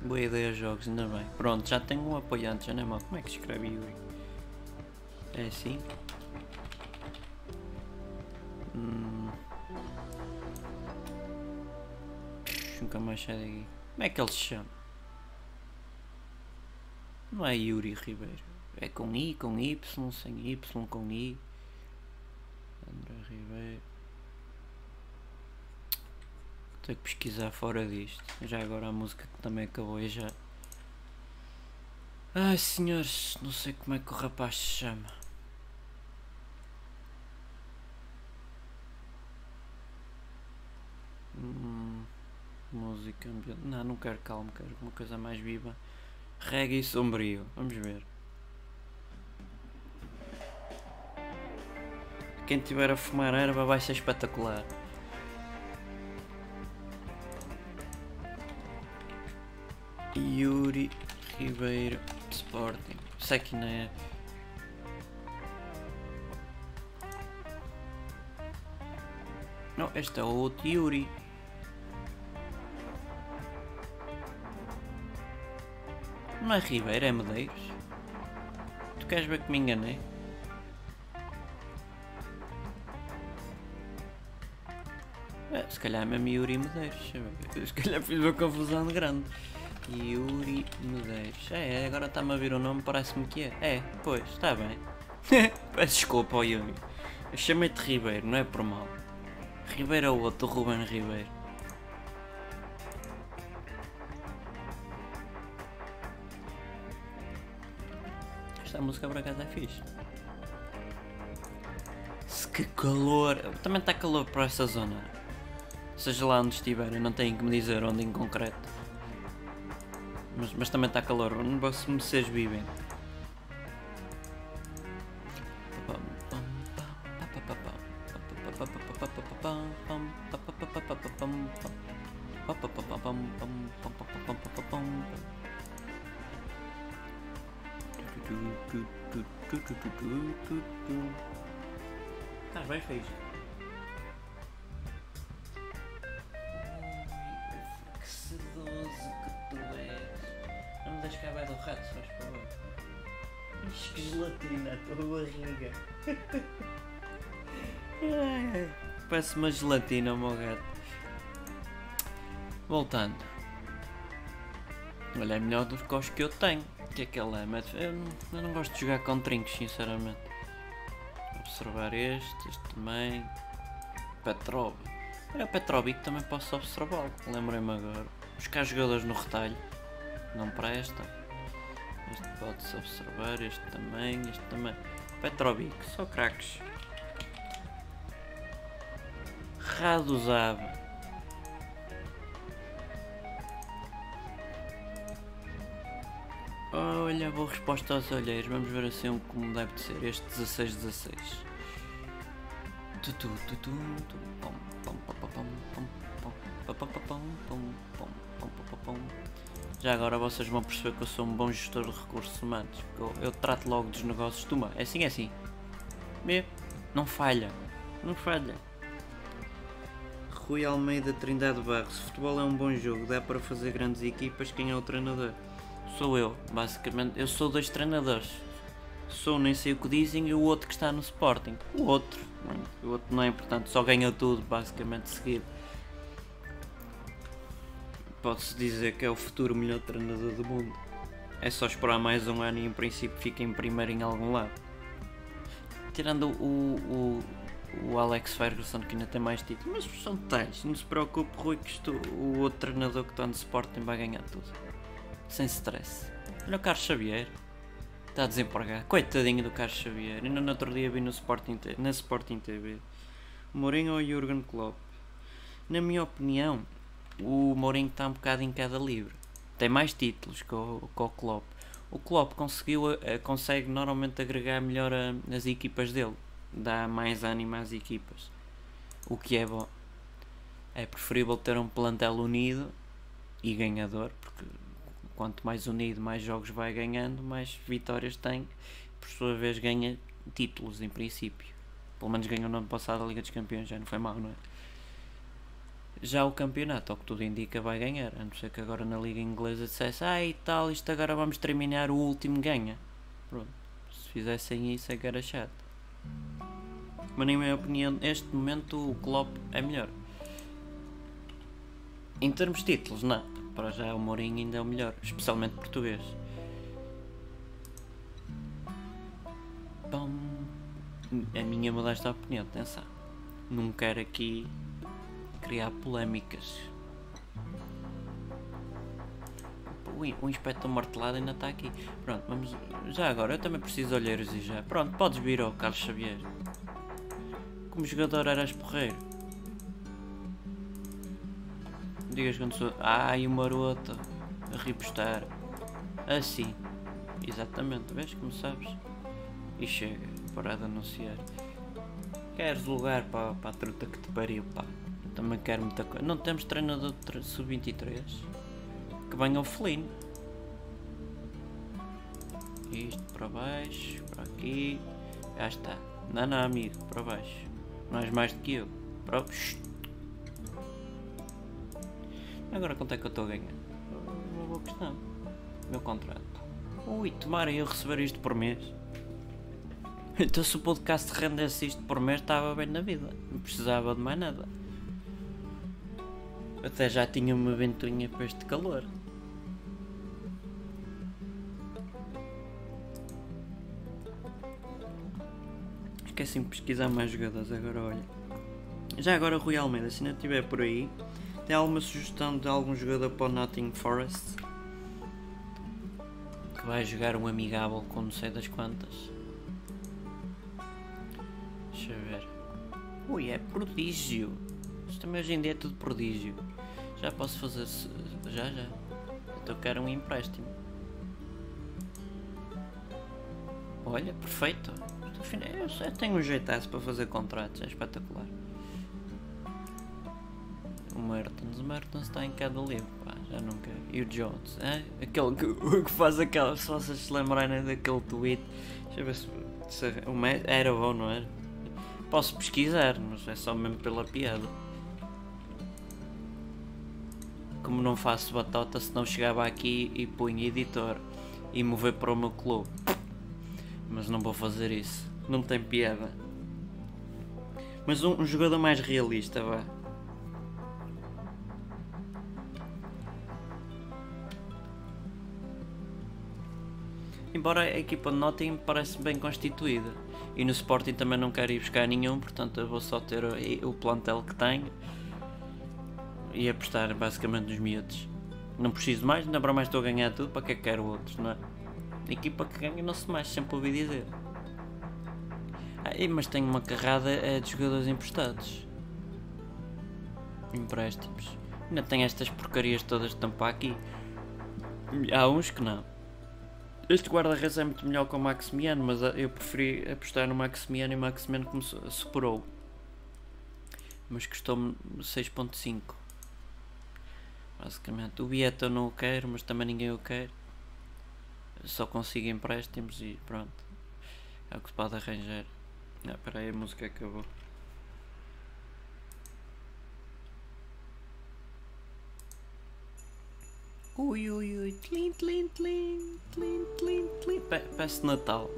Boa ideia, jogos, ainda bem. Pronto, já tenho um apoiante, já não é mal. Como é que escreve Yuri? É assim? Hum. Nunca mais sai daqui. Como é que ele se chama? Não é Yuri Ribeiro. É com I, com Y, sem Y, com I. André Ribeiro. Tenho que pesquisar fora disto. Já agora a música que também acabou e já. Ai senhores, não sei como é que o rapaz se chama. Hum, música ambiente. Não, não quero calmo, quero uma coisa mais viva. Reggae sombrio. Vamos ver. Quem tiver a fumar erva vai ser espetacular. Yuri Ribeiro Sporting. Sei que não é. Não, este é outro Yuri. Não é Ribeiro, é Medeiros. Tu queres ver que me enganei? É, se calhar é mesmo Yuri Medeiros. Se calhar fiz uma confusão grande. Yuri Medeiros. É, agora está-me a vir o nome, parece-me que é. É, pois, está bem. Peço desculpa ao Yuri. Eu chamei-te Ribeiro, não é por mal. Ribeiro é o outro, Ruben Ribeiro. Esta música por acaso é fixe. Se que calor! Também está calor para essa zona. Seja lá onde estiverem, não têm que me dizer onde em concreto. Mas, também está calor, onde vocês vivem. Uma gelatina, meu gato. Voltando. Olha, é melhor do que os que eu tenho. Que é que ele é? Eu, não, gosto de jogar com trincos, sinceramente. Observar este, este também. Petrov. Olha, o Petrovic também posso observá-lo. Lembrei-me agora. Buscar jogadores no retalho. Não presta. Este pode-se observar. Este também. Este também. Petrovic. Só craques. Raduzava. Olha, boa resposta aos olheiros. Vamos ver assim um como deve de ser. Este 16-16. Já agora vocês vão perceber que eu sou um bom gestor de recursos humanos. Eu, eu trato logo dos negócios. Toma, é assim, é assim. Não falha. Não falha. Rui Almeida Trindade Barros. Futebol é um bom jogo. Dá para fazer grandes equipas. Quem é o treinador? sou eu, basicamente. Eu sou dois treinadores. Sou nem sei o que dizem e o outro que está no Sporting. O outro, o outro não é importante, só ganha tudo, basicamente, seguido. Pode-se dizer que é o futuro melhor treinador do mundo. É só esperar mais um ano e em princípio fica em primeiro em algum lado. Tirando o, o, o Alex Ferguson que ainda tem mais títulos, mas são detalhes, não se preocupe Rui que isto, o outro treinador que está no Sporting vai ganhar tudo sem stress. Olha o Carlos Xavier, está desempregado. Coitadinho do Carlos Xavier. Ainda no outro dia vi no Sporting, na Sporting TV. Mourinho ou Jurgen Klopp? Na minha opinião, o Mourinho está um bocado em queda livre. Tem mais títulos que o, que o Klopp. O Klopp conseguiu, uh, consegue normalmente agregar melhor a, as equipas dele. Dá mais ânimo às equipas. O que é bom. É preferível ter um plantel unido e ganhador, porque quanto mais unido, mais jogos vai ganhando, mais vitórias tem, por sua vez ganha títulos em princípio. Pelo menos ganhou no ano passado a Liga dos Campeões, já não foi mal, não é? Já o campeonato, ao que tudo indica, vai ganhar. A não ser que agora na Liga Inglesa dissesse, ah e tal, isto agora vamos terminar, o último ganha. Pronto. Se fizessem isso é que era chato. Mas na minha opinião, neste momento o Klopp é melhor. Em termos de títulos, não. Para já o Mourinho ainda é o melhor, especialmente português. Bom, a minha modesta opinião, atenção. Não quero aqui criar polémicas. O, inspector martelado ainda está aqui. Pronto, vamos. Já agora, eu também preciso de olheiros e já. Pronto, podes vir ao Carlos Xavier. Como jogador eras porreiro. Digas quando sou. Ai, o maroto. A ripostar. Assim. Exatamente, vês como sabes? E chega, parar de anunciar. Queres lugar para, para a truta que te pariu, pá. Eu também quero muita coisa. Não temos treinador de sub-23? Que venha o Felino. Isto para baixo, para aqui. Já está. Não, não, amigo, para baixo. És mais do que eu. Para... Agora quanto é que eu estou a ganhar? Uma boa questão. Meu contrato. Ui, tomarem eu receber isto por mês. Então se o podcast rendesse isto por mês estava bem na vida. Não precisava de mais nada. Até já tinha uma ventoinha para este calor. Esqueci-me de pesquisar mais jogadores agora olha. Já agora Rui Almeida, se não estiver por aí, tem alguma sugestão de algum jogador para o Nottingham Forest? Que vai jogar um amigável com não sei das quantas. Deixa eu ver. Ui, é prodígio. Isto também hoje em dia é tudo prodígio. Já posso fazer. Já, já. Então quero um empréstimo. Olha, perfeito. Eu tenho um jeitaço para fazer contratos, é espetacular. O Mertens, o Mertens está em cada livro, pá, já quero. E o Jones, é? Aquele que, que faz aquela. Se vocês se lembrarem daquele tweet, deixa eu ver se. se o era bom, não era? Posso pesquisar, mas é só mesmo pela piada. Como não faço batota, se não chegava aqui e punha editor e mover para o meu clube. Mas não vou fazer isso. Não tem piada. Mas um, um jogador mais realista, vá. Embora a equipa de Nottingham parece bem constituída. E no Sporting também não quero ir buscar nenhum, portanto eu vou só ter o plantel que tenho e apostar basicamente nos miúdos. Não preciso mais, ainda para mais estou a ganhar tudo, para que é que quero outros, não é? A equipa que ganha não se mais, sempre ouvi dizer. Ah, mas tenho uma carrada é de jogadores emprestados. Empréstimos. Ainda tenho estas porcarias todas de tampar aqui. Há uns que não. Este guarda-redes é muito melhor que o Maximiano, mas eu preferi apostar no Maximiano e o Maximiano como superou. Mas custou-me 6.5. Basicamente. O Bieta eu não o quero, mas também ninguém o quer. Só consigo empréstimos e pronto. É o que se pode arranjar. Ah, peraí, a música acabou. Ui, ui, ui, tlin, tlin, tlin, tlin, tlin, tlin. Parece Natal.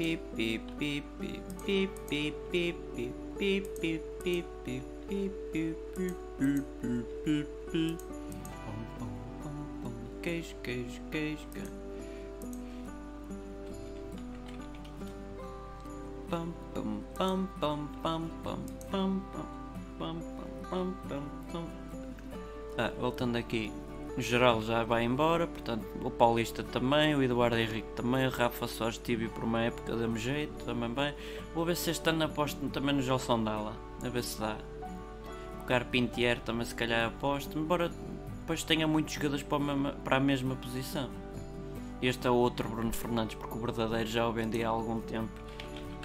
beep beep beep beep beep beep beep beep beep beep beep beep beep queijo queijo queijo Pam pam pam pam pam pam pam pam pam pam pam Ah, voltando aqui no geral já vai embora, portanto o Paulista também, o Eduardo Henrique também, o Rafa Soares tive por uma época, deu-me jeito, também bem. Vou ver se este ano aposto também no Gelson Dalla, a ver se dá. O Carpintier também se calhar aposto, embora depois tenha muitos jogadores para a mesma, para a mesma posição. Este é outro Bruno Fernandes, porque o verdadeiro já o vendi há algum tempo.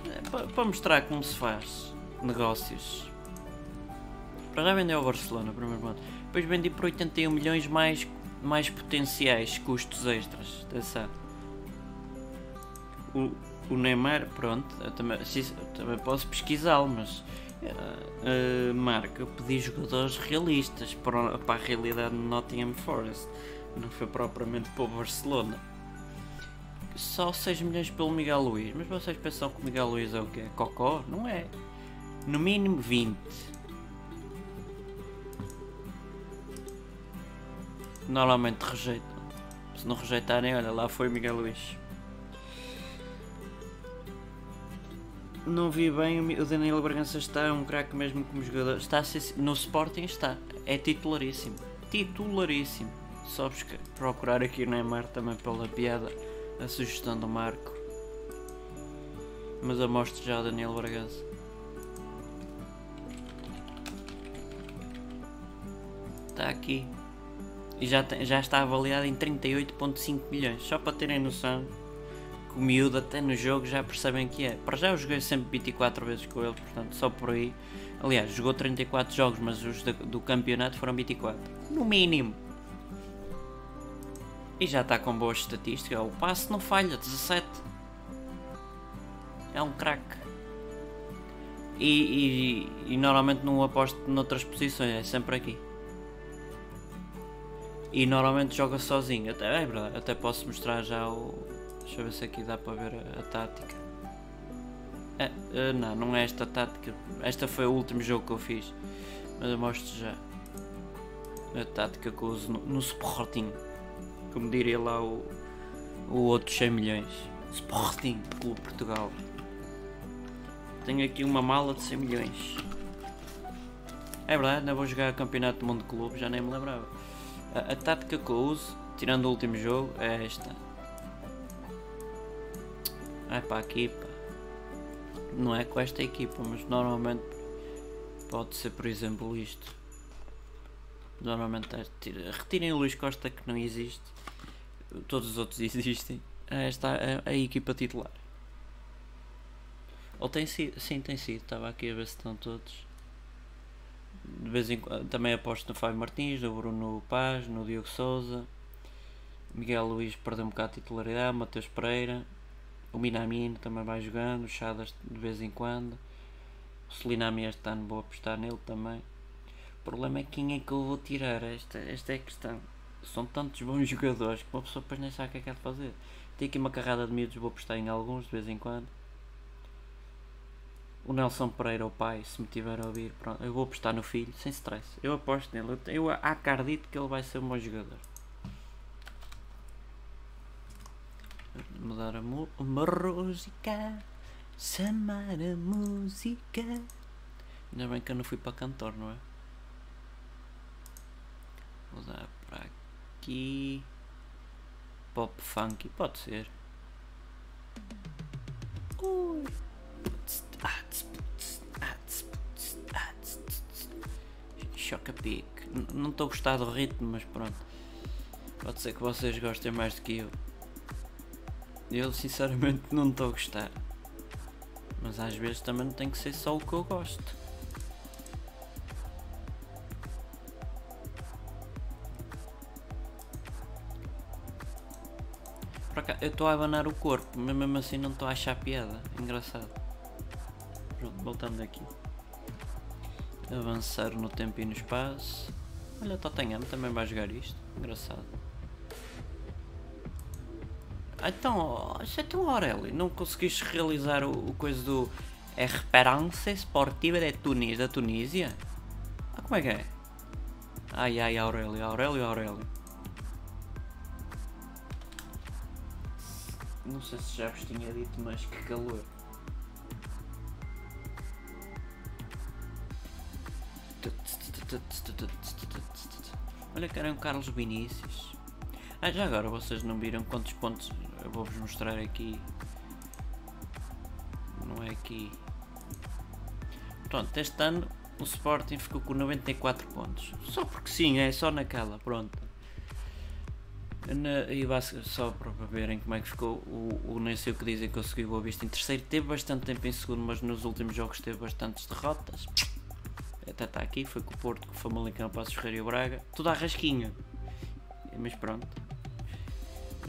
É, para, para mostrar como se faz negócios. Para já vendeu ao Barcelona, primeiro ponto depois vendi por 81 milhões mais, mais potenciais custos extras. Atenção. o, o Neymar, pronto, eu também, também posso pesquisá-lo, mas uh, Marco, eu pedi jogadores realistas para, para a realidade de Nottingham Forest, não foi propriamente para o Barcelona. Só 6 milhões pelo Miguel Luís, mas vocês pensam que o Miguel Luís é o quê? Cocó? Não é. No mínimo 20. Normalmente rejeitam. Se não rejeitarem, olha, lá foi Miguel Luís. Não vi bem, o Daniel Bragança está, um craque mesmo como jogador. Está no Sporting está, é titularíssimo. Titularíssimo. Só procurar aqui o Neymar também pela piada, a sugestão do Marco. Mas eu mostro já o Daniel Bragança. Está aqui. E já, já está avaliado em 38.5 milhões. Só para terem noção o miúdo até no jogo já percebem que é. Para já eu joguei sempre 24 vezes com ele, portanto só por aí. Aliás, jogou 34 jogos, mas os do, do campeonato foram 24. No mínimo. E já está com boas estatísticas. O passe não falha, 17. É um craque. E, e, e, normalmente não aposto noutras posições, é sempre aqui. E normalmente joga sozinho. Até, é verdade, até posso mostrar já o, Deixa eu ver se aqui dá para ver a, a tática. É, uh, não, não é esta tática. Esta foi o último jogo que eu fiz. Mas eu mostro já a tática que eu uso no, no Sporting. Como diria lá o, o outro 100 milhões. Sporting, Clube Portugal. Tenho aqui uma mala de 100 milhões. É verdade, ainda vou jogar Campeonato do Mundo de Clube, já nem me lembrava. A, a tática que eu uso, tirando o último jogo, é esta. É para aqui, pá. Não é com esta equipa, mas normalmente pode ser, por exemplo, isto. Normalmente é, retirem o Luís Costa que não existe. Todos os outros existem. Esta é a equipa titular. Ou tem sido, sim, tem sido. Estava aqui a ver se estão todos. De vez em quando também aposto no Fábio Martins, no Bruno Paz, no Diogo Souza. Miguel Luís perdeu um bocado de titularidade, Mateus Pereira. O Minamino também vai jogando, o Chadas de vez em quando. O Sulinami este ano vou apostar nele também. O problema é quem é que eu vou tirar, esta, esta é a questão. São tantos bons jogadores que uma pessoa depois nem sabe o que é que é de fazer. Tem aqui uma carrada de miúdos, vou apostar em alguns de vez em quando. O Nelson Pereira, o pai, se me tiver a ouvir, pronto, eu vou apostar no filho, sem stress. Eu aposto nele, eu, eu acredito que ele vai ser um bom jogador. Mudar a, mu música, chamar a música. Ainda bem que eu não fui para cantor, não é? Dar para aqui. Pop funk, pode ser. Ui. Choca pique. Não estou a gostar do ritmo, mas pronto. Pode ser que vocês gostem mais do que eu. Eu sinceramente não estou a gostar. Mas às vezes também não tem que ser só o que eu gosto. Cá, eu estou a abanar o corpo, mas mesmo assim não estou a achar piada. Engraçado. Pronto, voltando aqui. Avançar no tempo e no espaço. Olha, Tottenham também vai jogar isto. Engraçado. Então, isso é tão Aurélio, não conseguiste realizar o, o coisa do Esperança Esportiva de Tunis, da Tunísia? Ah, como é que é? Ai ai, Aurélio, Aurélio, Aurélio. Não sei se já vos tinha dito, mas que calor. Olha que era um Carlos Vinícius. Ah, já agora vocês não viram quantos pontos eu vou-vos mostrar aqui. Não é aqui. Pronto, este ano o Sporting ficou com 94 pontos. Só porque sim, é só naquela, pronto. Na, e só para verem como é que ficou o, o nem sei o que dizem que conseguiu o Vista em terceiro. Teve bastante tempo em segundo, mas nos últimos jogos teve bastantes derrotas. Até está aqui, foi com o Porto, com o Famalicão, Passos Ferreira e o Braga. Tudo à rasquinha. Mas pronto.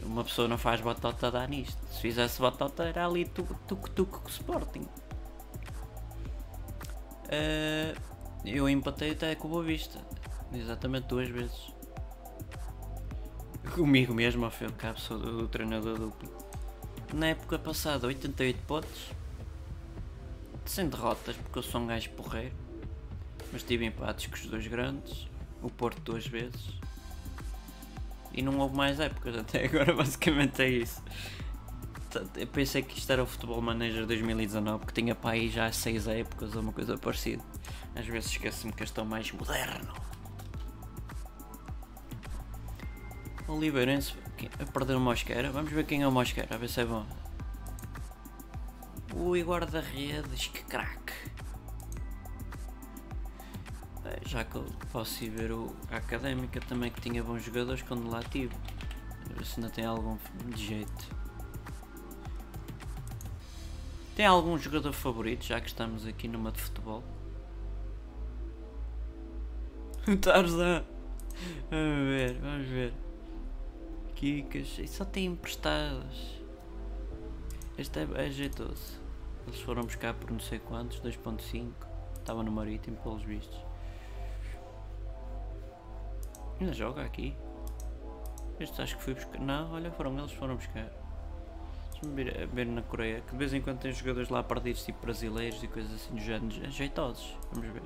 Uma pessoa não faz batota dar nisto. Se fizesse batota era ali tuc-tuc com o Sporting. Uh, eu empatei até com o Boa Vista. Exatamente duas vezes. Comigo mesmo, ao fim cabo, sou do, do treinador duplo. Na época passada, 88 pontos. Sem derrotas, porque eu sou um gajo porreiro. Mas tive empates com os dois grandes. O Porto duas vezes. E não houve mais épocas, até agora basicamente é isso. Eu pensei que isto era o Futebol Manager 2019, que tinha para aí já 6 épocas ou uma coisa parecida. Às vezes esqueço-me que estou mais moderno. A perder o Mosquera. Vamos ver quem é o Mosquera, a ver se é bom. Ui, guarda-redes, que craque. Já que posso ir ver o, a Académica também que tinha bons jogadores quando lá tive. A ver se ainda tem algum de jeito. Tem algum jogador favorito, já que estamos aqui numa de futebol? Tarzan! Vamos ver, vamos ver. Kikas, e só tem emprestadas. Este é, é jeitoso. Eles foram buscar por não sei quantos, 2.5. Estava no marítimo pelos vistos. Ainda joga aqui. Este acho que fui buscar. Não, olha, foram eles foram buscar. Deixa-me ver, ver, na Coreia, que de vez em quando tem jogadores lá perdidos, tipo brasileiros e coisas assim do género, jeitosos. Vamos ver.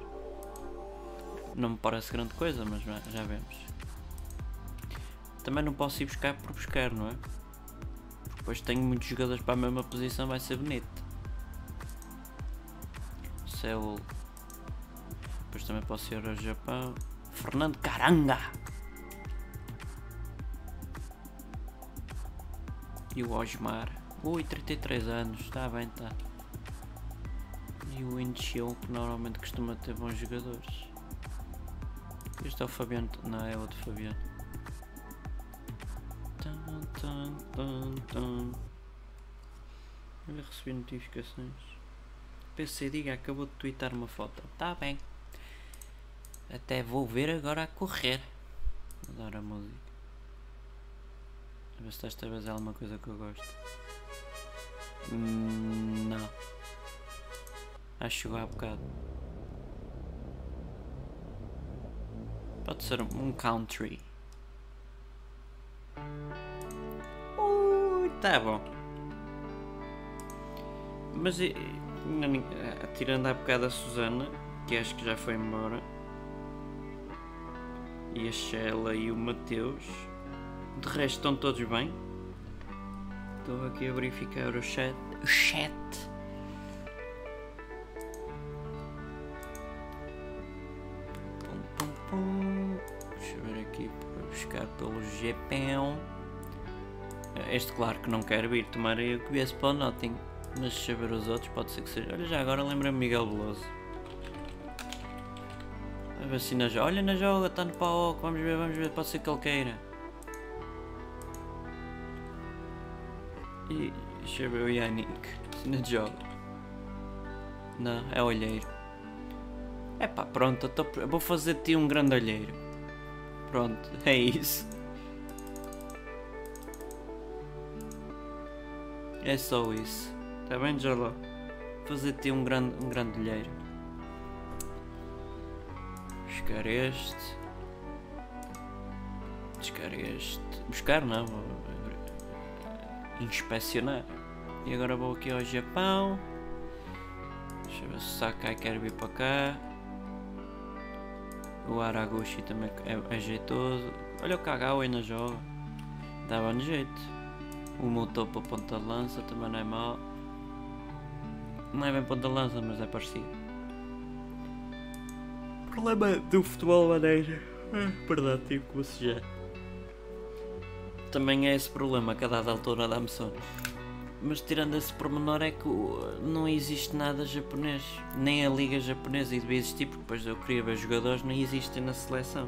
Não me parece grande coisa, mas já vemos. Também não posso ir buscar por buscar, não é? Porque depois tenho muitos jogadores para a mesma posição, vai ser bonito. Seul. Depois também posso ir ao Japão. Fernando Caranga! E o Osmar. Ui, 33 anos, está bem, está. E o Inchill, que normalmente costuma ter bons jogadores. Este é o Fabiano. Não, é outro Fabiano. Tum, tum, tum, tum. Eu recebi notificações. PC Diga acabou de twittar uma foto. Tá bem. Até vou ver agora a correr. Adoro a música. A ver se esta vez é alguma coisa que eu gosto. Hum, não. Acho que chegou há bocado. Pode ser um country. Ui, tá bom. Mas tirando há bocado a Susana, que acho que já foi embora, e a Sheila e o Mateus, de resto estão todos bem. Estou aqui a verificar o chat. O chat. buscar pelo GPão. Este, claro que não quer vir, tomar aí o que viesse para o Notting. Mas saber os outros, pode ser que seja. Olha, já agora lembra-me Miguel Veloso. A ver se na joga. Olha, na joga, está no pau. Vamos ver, vamos ver. Pode ser que ele queira. E deixa eu ver o Yannick. Na joga. Não, é olheiro. É pá, pronto. Tô... Vou fazer de ti um grande olheiro. Pronto, é isso. É só isso. Está bem, Jolo? Fazer-te um grande, um grande olheiro. Buscar este. Buscar este. Buscar não. Inspecionar. E agora vou aqui ao Japão. Deixa eu ver se Sakai quer vir para cá. O Araguchi também é, é jeitoso. Olha o Kagawa ainda joga. Dava no jeito. O Motor para ponta lança também não é mau. Não é bem ponta lança, mas é parecido. Problema do futebol maneja. É, verdade, tive que bocejar. Também é esse problema que a dada altura dá-me sono. Mas tirando esse pormenor é que não existe nada japonês, nem a liga japonesa e devia existir porque depois eu queria ver jogadores, nem existem na seleção.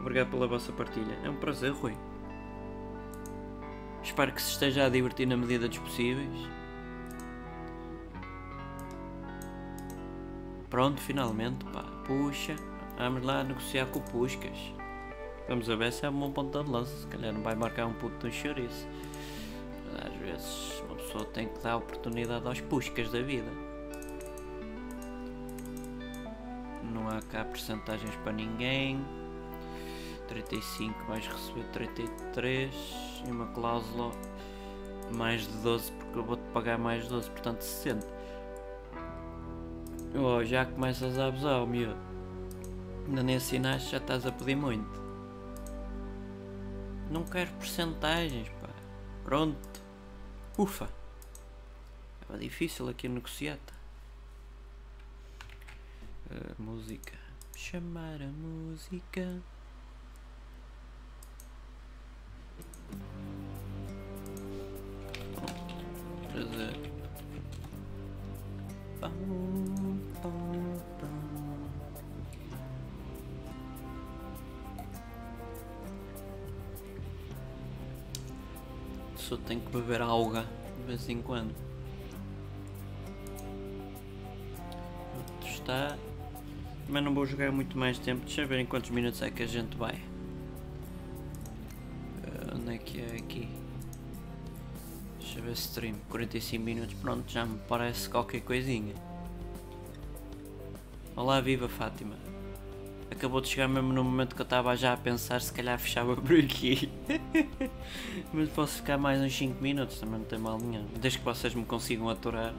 Obrigado pela vossa partilha, é um prazer Rui. Espero que se esteja a divertir na medida dos possíveis. Pronto, finalmente, pá, puxa, vamos lá negociar com o Puscas. Vamos ver se é uma ponta de lança. Se calhar não vai marcar um puto de chouriço. Às vezes uma pessoa tem que dar oportunidade aos puscas da vida. Não há cá percentagens para ninguém. 35 vais receber 33 e uma cláusula mais de 12 porque eu vou-te pagar mais de 12, portanto 60. Oh, já começas a abusar, o meu. Ainda nem assinaste, já estás a pedir muito. Não quero porcentagens, pá. Pronto. Ufa. Estava difícil aqui negociar. Uh, música. Chamar a música. Prazer. Pam, Só tenho que beber alga de vez em quando. Está. Mas não vou jogar muito mais tempo. Deixa eu ver em quantos minutos é que a gente vai. Uh, onde é que é aqui? Deixa eu ver stream. 45 minutos. Pronto, já me parece qualquer coisinha. Olá, viva Fátima. Acabou de chegar mesmo no momento que eu estava já a pensar se calhar fechava por aqui. Mas posso ficar mais uns 5 minutos, também não tem mal nenhum. Desde que vocês me consigam aturar.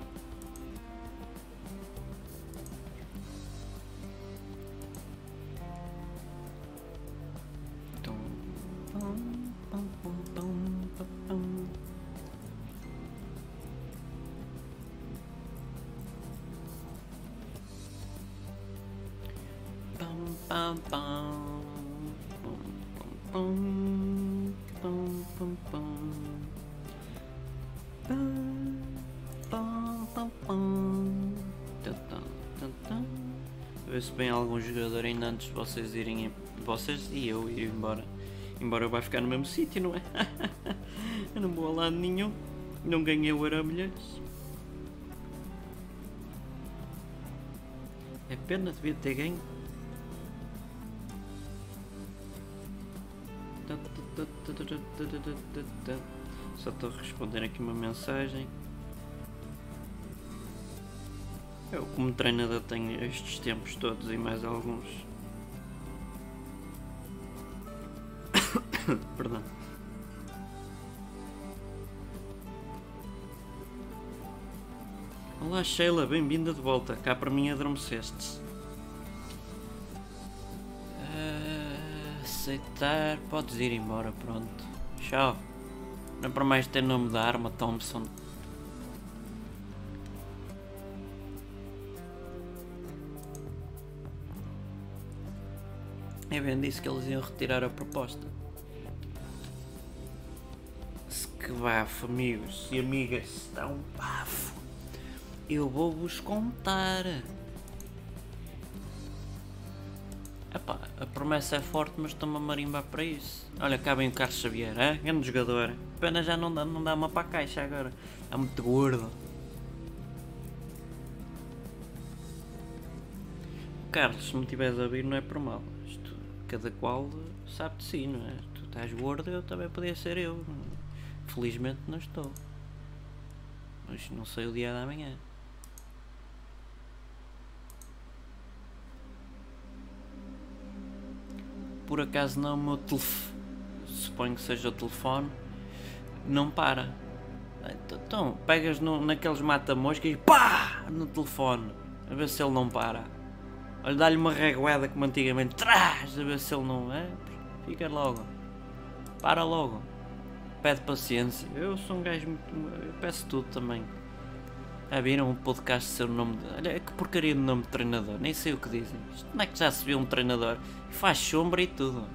Antes de vocês irem. Vocês e eu ir embora. Embora eu vá ficar no mesmo sítio, não é? eu não vou a lado nenhum. Não ganhei o Euromilhões. É pena, devia ter ganho. Só estou a responder aqui uma mensagem. Eu, como treinador, tenho estes tempos todos e mais alguns. Perdão. Olá Sheila, bem-vinda de volta. Cá para mim adormeceste. Ah, aceitar, podes ir embora, pronto. Tchau. Não é para mais ter nome da arma, Thompson. É bem disso que eles iam retirar a proposta. Que bafo, amigos e amigas, está um bafo. Eu vou-vos contar. Epá, a promessa é forte, mas estou-me a marimbar para isso. Olha, cá vem o Carlos Xavier, é? grande jogador. Pena já não dá, não dá uma para a caixa agora. É muito gordo. Carlos, se me estiveres a ouvir, não é por mal. Isto, cada qual sabe de si, não é? Tu estás gordo, eu também podia ser eu. Felizmente não estou. Mas não sei o dia da manhã. Por acaso não, o meu telefone, suponho que seja o telefone, não para. Então, pegas no, naqueles mata-moscas e pá! No telefone, a ver se ele não para. Olha, dá-lhe uma reguada como antigamente, traz, a ver se ele não é. Fica logo. Para logo. Pede paciência. Eu sou um gajo muito. Eu peço tudo também. Ah, viram um podcast ser o nome de. Olha, que porcaria de nome de treinador. Nem sei o que dizem. Não é que já se viu um treinador faz sombra e tudo.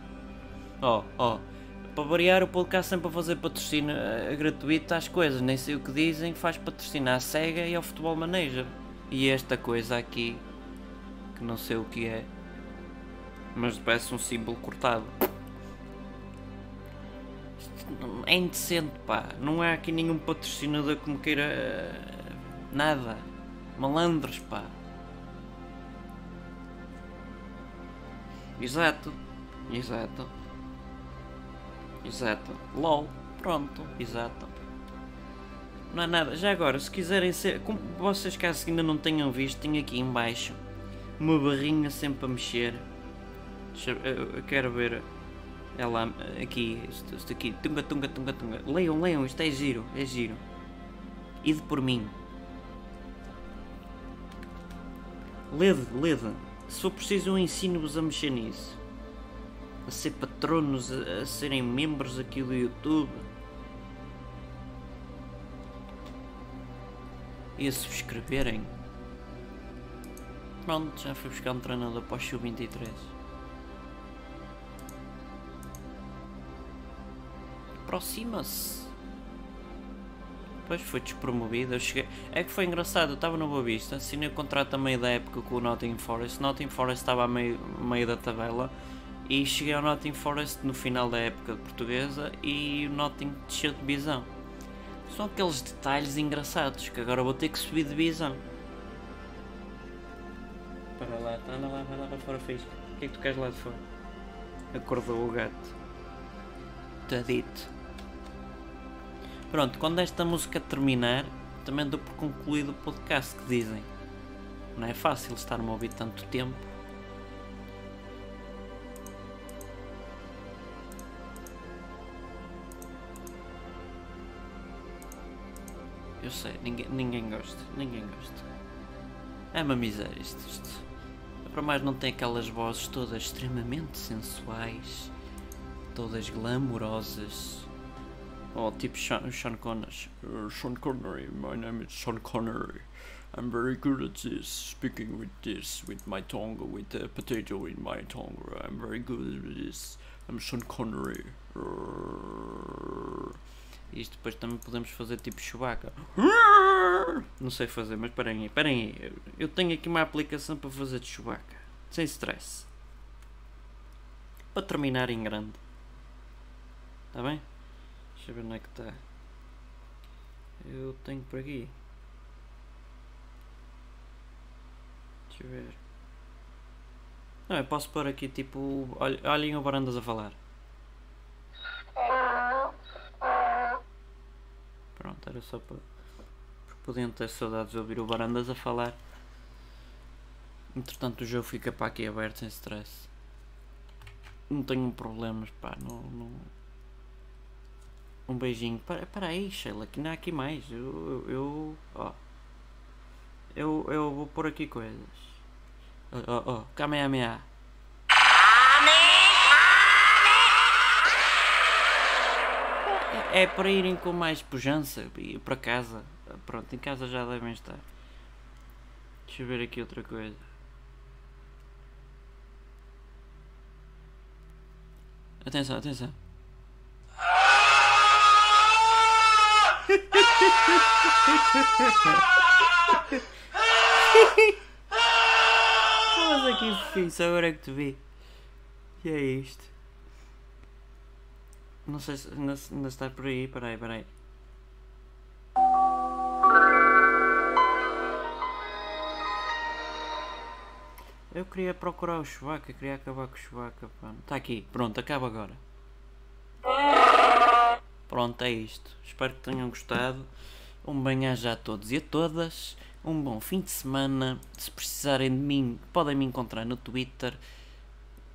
Ó, oh, ó. Oh. Para variar, o podcast sempre a fazer patrocínio uh, gratuito às coisas. Nem sei o que dizem. Faz patrocinar a SEGA e ao Futebol Manager. E esta coisa aqui. Que não sei o que é. Mas parece um símbolo cortado. É indecente, pá. Não há aqui nenhum patrocinador que me queira. Uh, nada. Malandros, pá. Exato. Exato. Exato. LOL. Pronto. Exato. Não é nada. Já agora, se quiserem ser. Como vocês caso ainda não tenham visto, tem aqui em baixo uma barrinha sempre a mexer. Deixa, eu, eu quero ver ela aqui, isto, isto aqui, tunga, tunga, tunga, tunga. Leiam, leiam, isto é giro, é giro. Ide por mim. Lede, lede. Se for preciso, eu ensino-vos a mexer nisso. A ser patronos, a, a serem membros aqui do YouTube. E a subscreverem. Pronto, já fui buscar um treinador para o 23 aproximas. Pois foi despromovido eu cheguei... É que foi engraçado, eu estava no Boa Vista, assinei o contrato a meio da época com o Nottingham Forest. Nottingham Forest estava a meio, meio da tabela e cheguei ao Nottingham Forest no final da época portuguesa e o Nottingham desceu de divisão. São aqueles detalhes engraçados que agora vou ter que subir de divisão. Para então, lá, anda lá, vai lá para fora fixe. O que é que tu queres lá de fora? Acordou o gato. Tadito. Pronto, quando esta música terminar, também dou por concluído o podcast que dizem. Não é fácil estar-me a ouvir tanto tempo. Eu sei, ninguém, ninguém gosta, ninguém gosta. É uma miséria isto, isto. Para mais não tem aquelas vozes todas extremamente sensuais, todas glamourosas. Oh, tipo Sean, Sean Connery. Uh, Sean Connery, my name is Sean Connery. I'm very good at this, speaking with this, with my tongue, with a potato in my tongue. I'm very good at this. I'm Sean Connery. Uh, isto depois também podemos fazer tipo Chewbacca. Não sei fazer, mas esperem aí, esperem aí. Eu tenho aqui uma aplicação para fazer de Chewbacca. Sem stress. Para terminar em grande. Está bem? Deixa eu ver onde é que está. Eu tenho por aqui. Deixa eu ver. Não, eu posso pôr aqui tipo. Olhem o Barandas a falar. Pronto, era só para. Podiam ter saudades de ouvir o Barandas a falar. Entretanto o jogo fica para aqui aberto sem stress. Não tenho problemas, pá, não... não... Um beijinho. Para, para aí, Sheila, que não há aqui mais. Eu. Eu. Ó. Eu, eu vou pôr aqui coisas. Ó, ó. Kamehameha. É, é para irem com mais pujança para casa. Pronto, em casa já devem estar. Deixa eu ver aqui outra coisa. Atenção, atenção. Estavas aqui fixe, agora é que te vi. E é isto. Não sei se ainda, ainda está por aí. Peraí, peraí. Eu queria procurar o Chewbacca, queria acabar com o Chewbacca. Está aqui, pronto, acaba agora. Pronto, é isto. Espero que tenham gostado. Um bem-aja a todos e a todas. Um bom fim de semana. Se precisarem de mim, podem me encontrar no Twitter,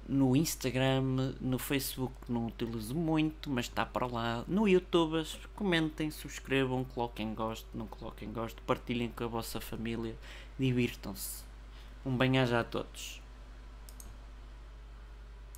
no Instagram, no Facebook, não utilizo muito, mas está para lá. No YouTube, comentem, subscrevam, coloquem gosto, não coloquem gosto, partilhem com a vossa família, divirtam-se. Um bem-aja a todos.